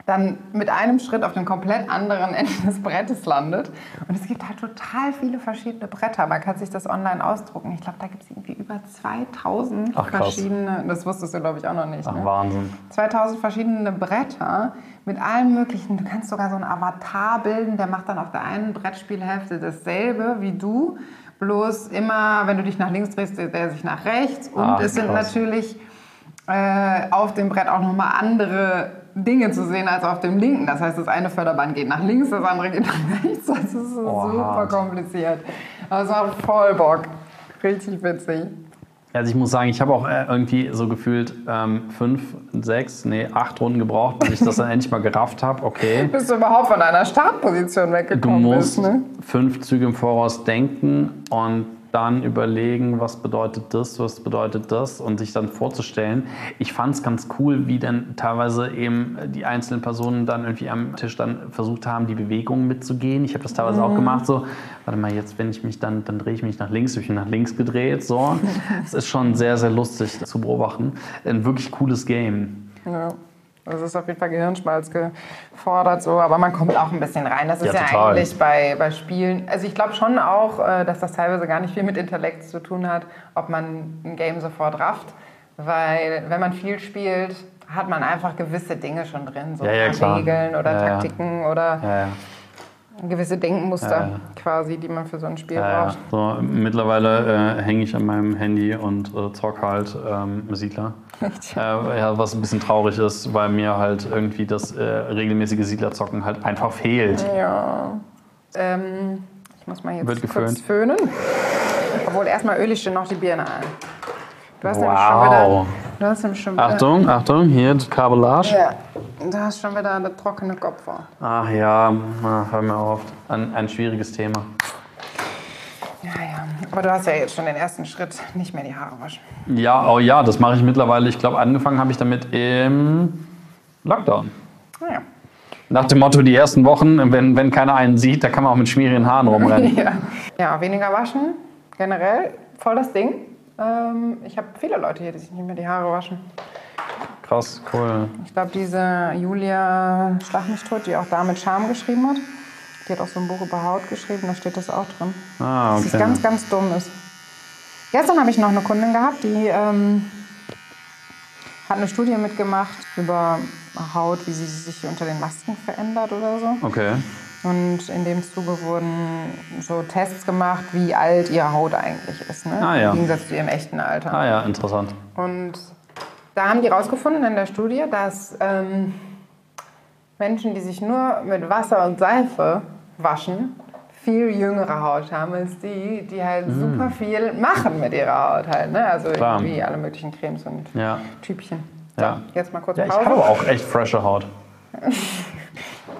dann mit einem Schritt auf dem komplett anderen Ende des Brettes landet. Und es gibt halt total viele verschiedene Bretter. Man kann sich das online ausdrucken. Ich glaube, da gibt es irgendwie über 2000 Ach, verschiedene. Das wusstest du, glaube ich, auch noch nicht. Ach, ne? Wahnsinn. 2000 verschiedene Bretter mit allen möglichen. Du kannst sogar so einen Avatar bilden, der macht dann auf der einen Brettspielhälfte dasselbe wie du. Bloß immer, wenn du dich nach links drehst, dreht er sich nach rechts. Und Ah, es sind krass. natürlich äh, auf dem Brett auch nochmal andere Dinge zu sehen als auf dem linken. Das heißt, das eine Förderband geht nach links, das andere geht nach rechts. Das ist so Oh, super hart. kompliziert. Aber es macht voll Bock. Richtig witzig. Also ich muss sagen, ich habe auch äh, irgendwie so gefühlt ähm, fünf, sechs, nee, acht Runden gebraucht, bis ich das dann endlich mal gerafft habe. Okay, Bis du überhaupt von deiner Startposition du weggekommen musst bist. Ne? fünf Züge im Voraus denken und dann überlegen, was bedeutet das, was bedeutet das und sich dann vorzustellen. Ich fand es ganz cool, wie dann teilweise eben die einzelnen Personen dann irgendwie am Tisch dann versucht haben, die Bewegungen mitzugehen. Ich habe das teilweise auch gemacht, so, warte mal, jetzt wenn ich mich dann, dann drehe ich mich nach links, habe ich mich nach links gedreht, so. Es ist schon sehr, sehr lustig zu beobachten. Ein wirklich cooles Game. Ja. Das ist auf jeden Fall Gehirnschmalz gefordert, so, aber man kommt auch ein bisschen rein. Das ist Ja, ja, eigentlich bei, bei Spielen. Also ich glaube schon auch, äh, dass das teilweise gar nicht viel mit Intellekt zu tun hat, ob man ein Game sofort rafft. Weil wenn man viel spielt, hat man einfach gewisse Dinge schon drin, so Ja, ja. Regeln oder. Taktiken oder. Gewisse Denkmuster ja. quasi, die man für so ein Spiel ja. braucht. So, mittlerweile äh, hänge ich an meinem Handy und äh, zock halt ähm, Siedler. Äh, ja, was ein bisschen traurig ist, weil mir halt irgendwie das äh, regelmäßige Siedlerzocken halt einfach fehlt. Ja. Ähm, ich muss mal jetzt Wird kurz geföhnt. föhnen. Obwohl erstmal öle ich dir noch die Birne ein. Du hast nämlich schon wieder. Du hast nämlich schon wieder. Achtung, Achtung, hier Kabellage. Ja, du hast schon wieder eine trockene Kopfhaut. Ach ja, hör mir auf. Ein, ein schwieriges Thema. Ja, ja. Aber du hast ja jetzt schon den ersten Schritt, nicht mehr die Haare waschen. Ja, oh ja, das mache ich mittlerweile. Ich glaube, angefangen habe ich damit im Lockdown. Naja. Nach dem Motto, die ersten Wochen, wenn, wenn keiner einen sieht, da kann man auch mit schmierigen Haaren rumrennen. Ja. ja, weniger waschen, generell, voll das Ding. Ähm, ich habe viele Leute hier, die sich nicht mehr die Haare waschen. Krass, cool. Ich glaube, diese Julia Schlag mich tot, die auch da mit Charme geschrieben hat, die hat auch so ein Buch über Haut geschrieben, da steht das auch drin. Ah, Dass es okay. ganz, ganz dumm ist. Gestern habe ich noch eine Kundin gehabt, die ähm, hat eine Studie mitgemacht über Haut, wie sie sich unter den Masken verändert oder so. Okay. Und in dem Zuge wurden so Tests gemacht, wie alt ihre Haut eigentlich ist. Ne? Ah, ja. Im Gegensatz zu ihrem echten Alter. Ah ja, interessant. Und da haben die rausgefunden in der Studie, dass ähm, Menschen, die sich nur mit Wasser und Seife waschen, viel jüngere Haut haben als die, die halt super viel machen mit ihrer Haut halt. Ne? Also Mm. Klar. irgendwie alle möglichen Cremes und Ja. Typchen. Ja. Jetzt mal kurz Ja, ich Pause. habe aber auch echt frische Haut.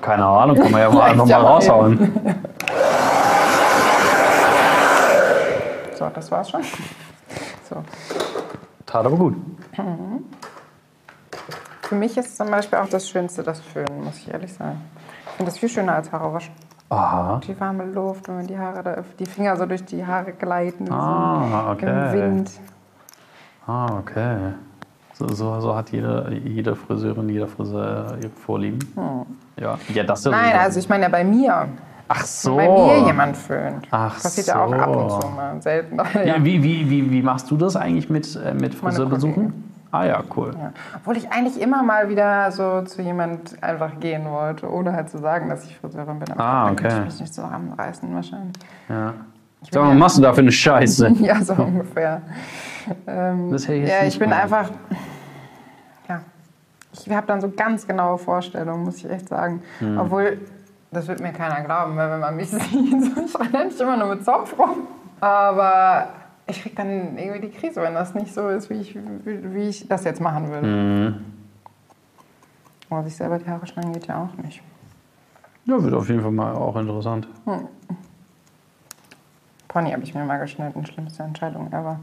Keine Ahnung, kann man ja mal einfach mal raushauen. So, das war's schon. So. Tat aber gut. Für mich ist zum Beispiel auch das Schönste das Föhnen, muss ich ehrlich sagen. Ich finde das viel schöner als Haare waschen. Aha. Die warme Luft wenn die Haare da, die Finger so durch die Haare gleiten. Ah, so Im okay. Wind. Ah, okay. So, so, so hat jede, jede Friseurin, jeder Friseur ihre Vorlieben. Ja. ja, das Hm. Nein, also ich meine ja bei mir. Ach so. Bei mir jemand föhnt. Ach Passiert ja auch ab und so. zu mal. Selten. Ja, wie, wie, wie, wie machst du das eigentlich mit, äh, mit Friseurbesuchen? Ah ja, cool. Ja. Obwohl ich eigentlich immer mal wieder so zu jemand einfach gehen wollte, ohne halt zu sagen, dass ich Friseurin bin. Aber Ah, okay. ich mich nicht zusammenreißen wahrscheinlich. Ja. Ich Sag mal, was machst du da für eine Scheiße? Ja, so ungefähr. Ähm, Das hätte ich jetzt ja, ich bin einfach. Ich habe dann so ganz genaue Vorstellungen, muss ich echt sagen. Hm. Obwohl, das wird mir keiner glauben, weil wenn man mich sieht, so, ich renne nicht immer nur mit Zopf rum. Aber ich kriege dann irgendwie die Krise, wenn das nicht so ist, wie ich, wie, wie ich das jetzt machen würde. Mhm. Aber sich selber die Haare schneiden geht ja auch nicht. Ja, wird auf jeden Fall mal auch interessant. Pony habe ich mir mal geschnitten, schlimmste Entscheidung ever.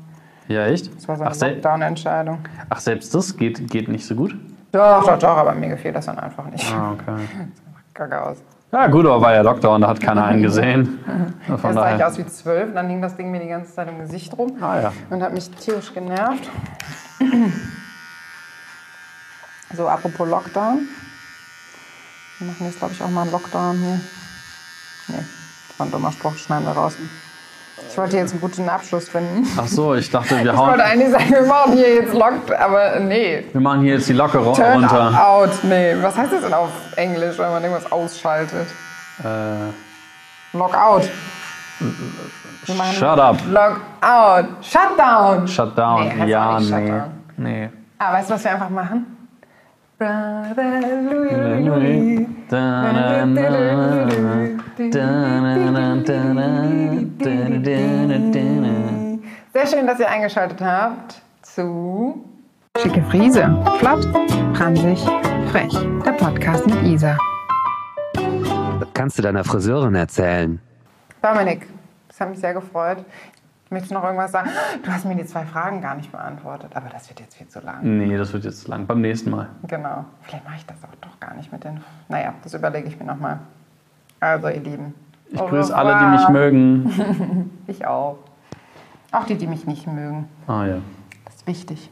Ja, echt? Das war so eine Lockdown-Entscheidung. Ach, selbst das geht, geht nicht so gut? Doch, doch, doch, aber mir gefiel das dann einfach nicht. Ah, okay. Kacke aus. Ja, gut, aber war ja Lockdown, da hat keiner einen gesehen. Von Erst sah ich aus wie zwölf, dann hing das Ding mir die ganze Zeit im Gesicht rum Ah ja. und hat mich tierisch genervt. So, apropos Lockdown. Wir machen jetzt, glaube ich, auch mal einen Lockdown hier. Nee, das war ein dummer Spruch, schneiden wir raus. Ich wollte jetzt einen guten Abschluss finden. Ach so, ich dachte, wir Ich wollte hauen. eigentlich sagen, wir machen hier jetzt Lockdown, aber nee. Wir machen hier jetzt die Locke Turn runter. out, nee. Was heißt das denn auf Englisch, wenn man irgendwas ausschaltet? Äh, Lockout. Shut up. Lockout. Shutdown. Shutdown. Nee, ja, nee. Shutdown. Nee. Ah, weißt du, was wir einfach machen? Brother Louis, Louis. Da, da, da, da, da, da. Sehr schön, dass ihr eingeschaltet habt zu Schicke Friese. Flott, franzig, frech. Der Podcast mit Isa. Kannst du deiner Friseurin erzählen? Dominik, das hat mich sehr gefreut. Möchtest du noch irgendwas sagen? Du hast mir die zwei Fragen gar nicht beantwortet, aber das wird jetzt viel zu lang. Nee, das wird jetzt lang. Beim nächsten Mal. Genau. Vielleicht mache ich das auch doch gar nicht mit den. Naja, das überlege ich mir nochmal. Also, ihr Lieben. Ich grüße alle, die mich mögen. Ich auch. Auch die, die mich nicht mögen. Ah ja. Das ist wichtig.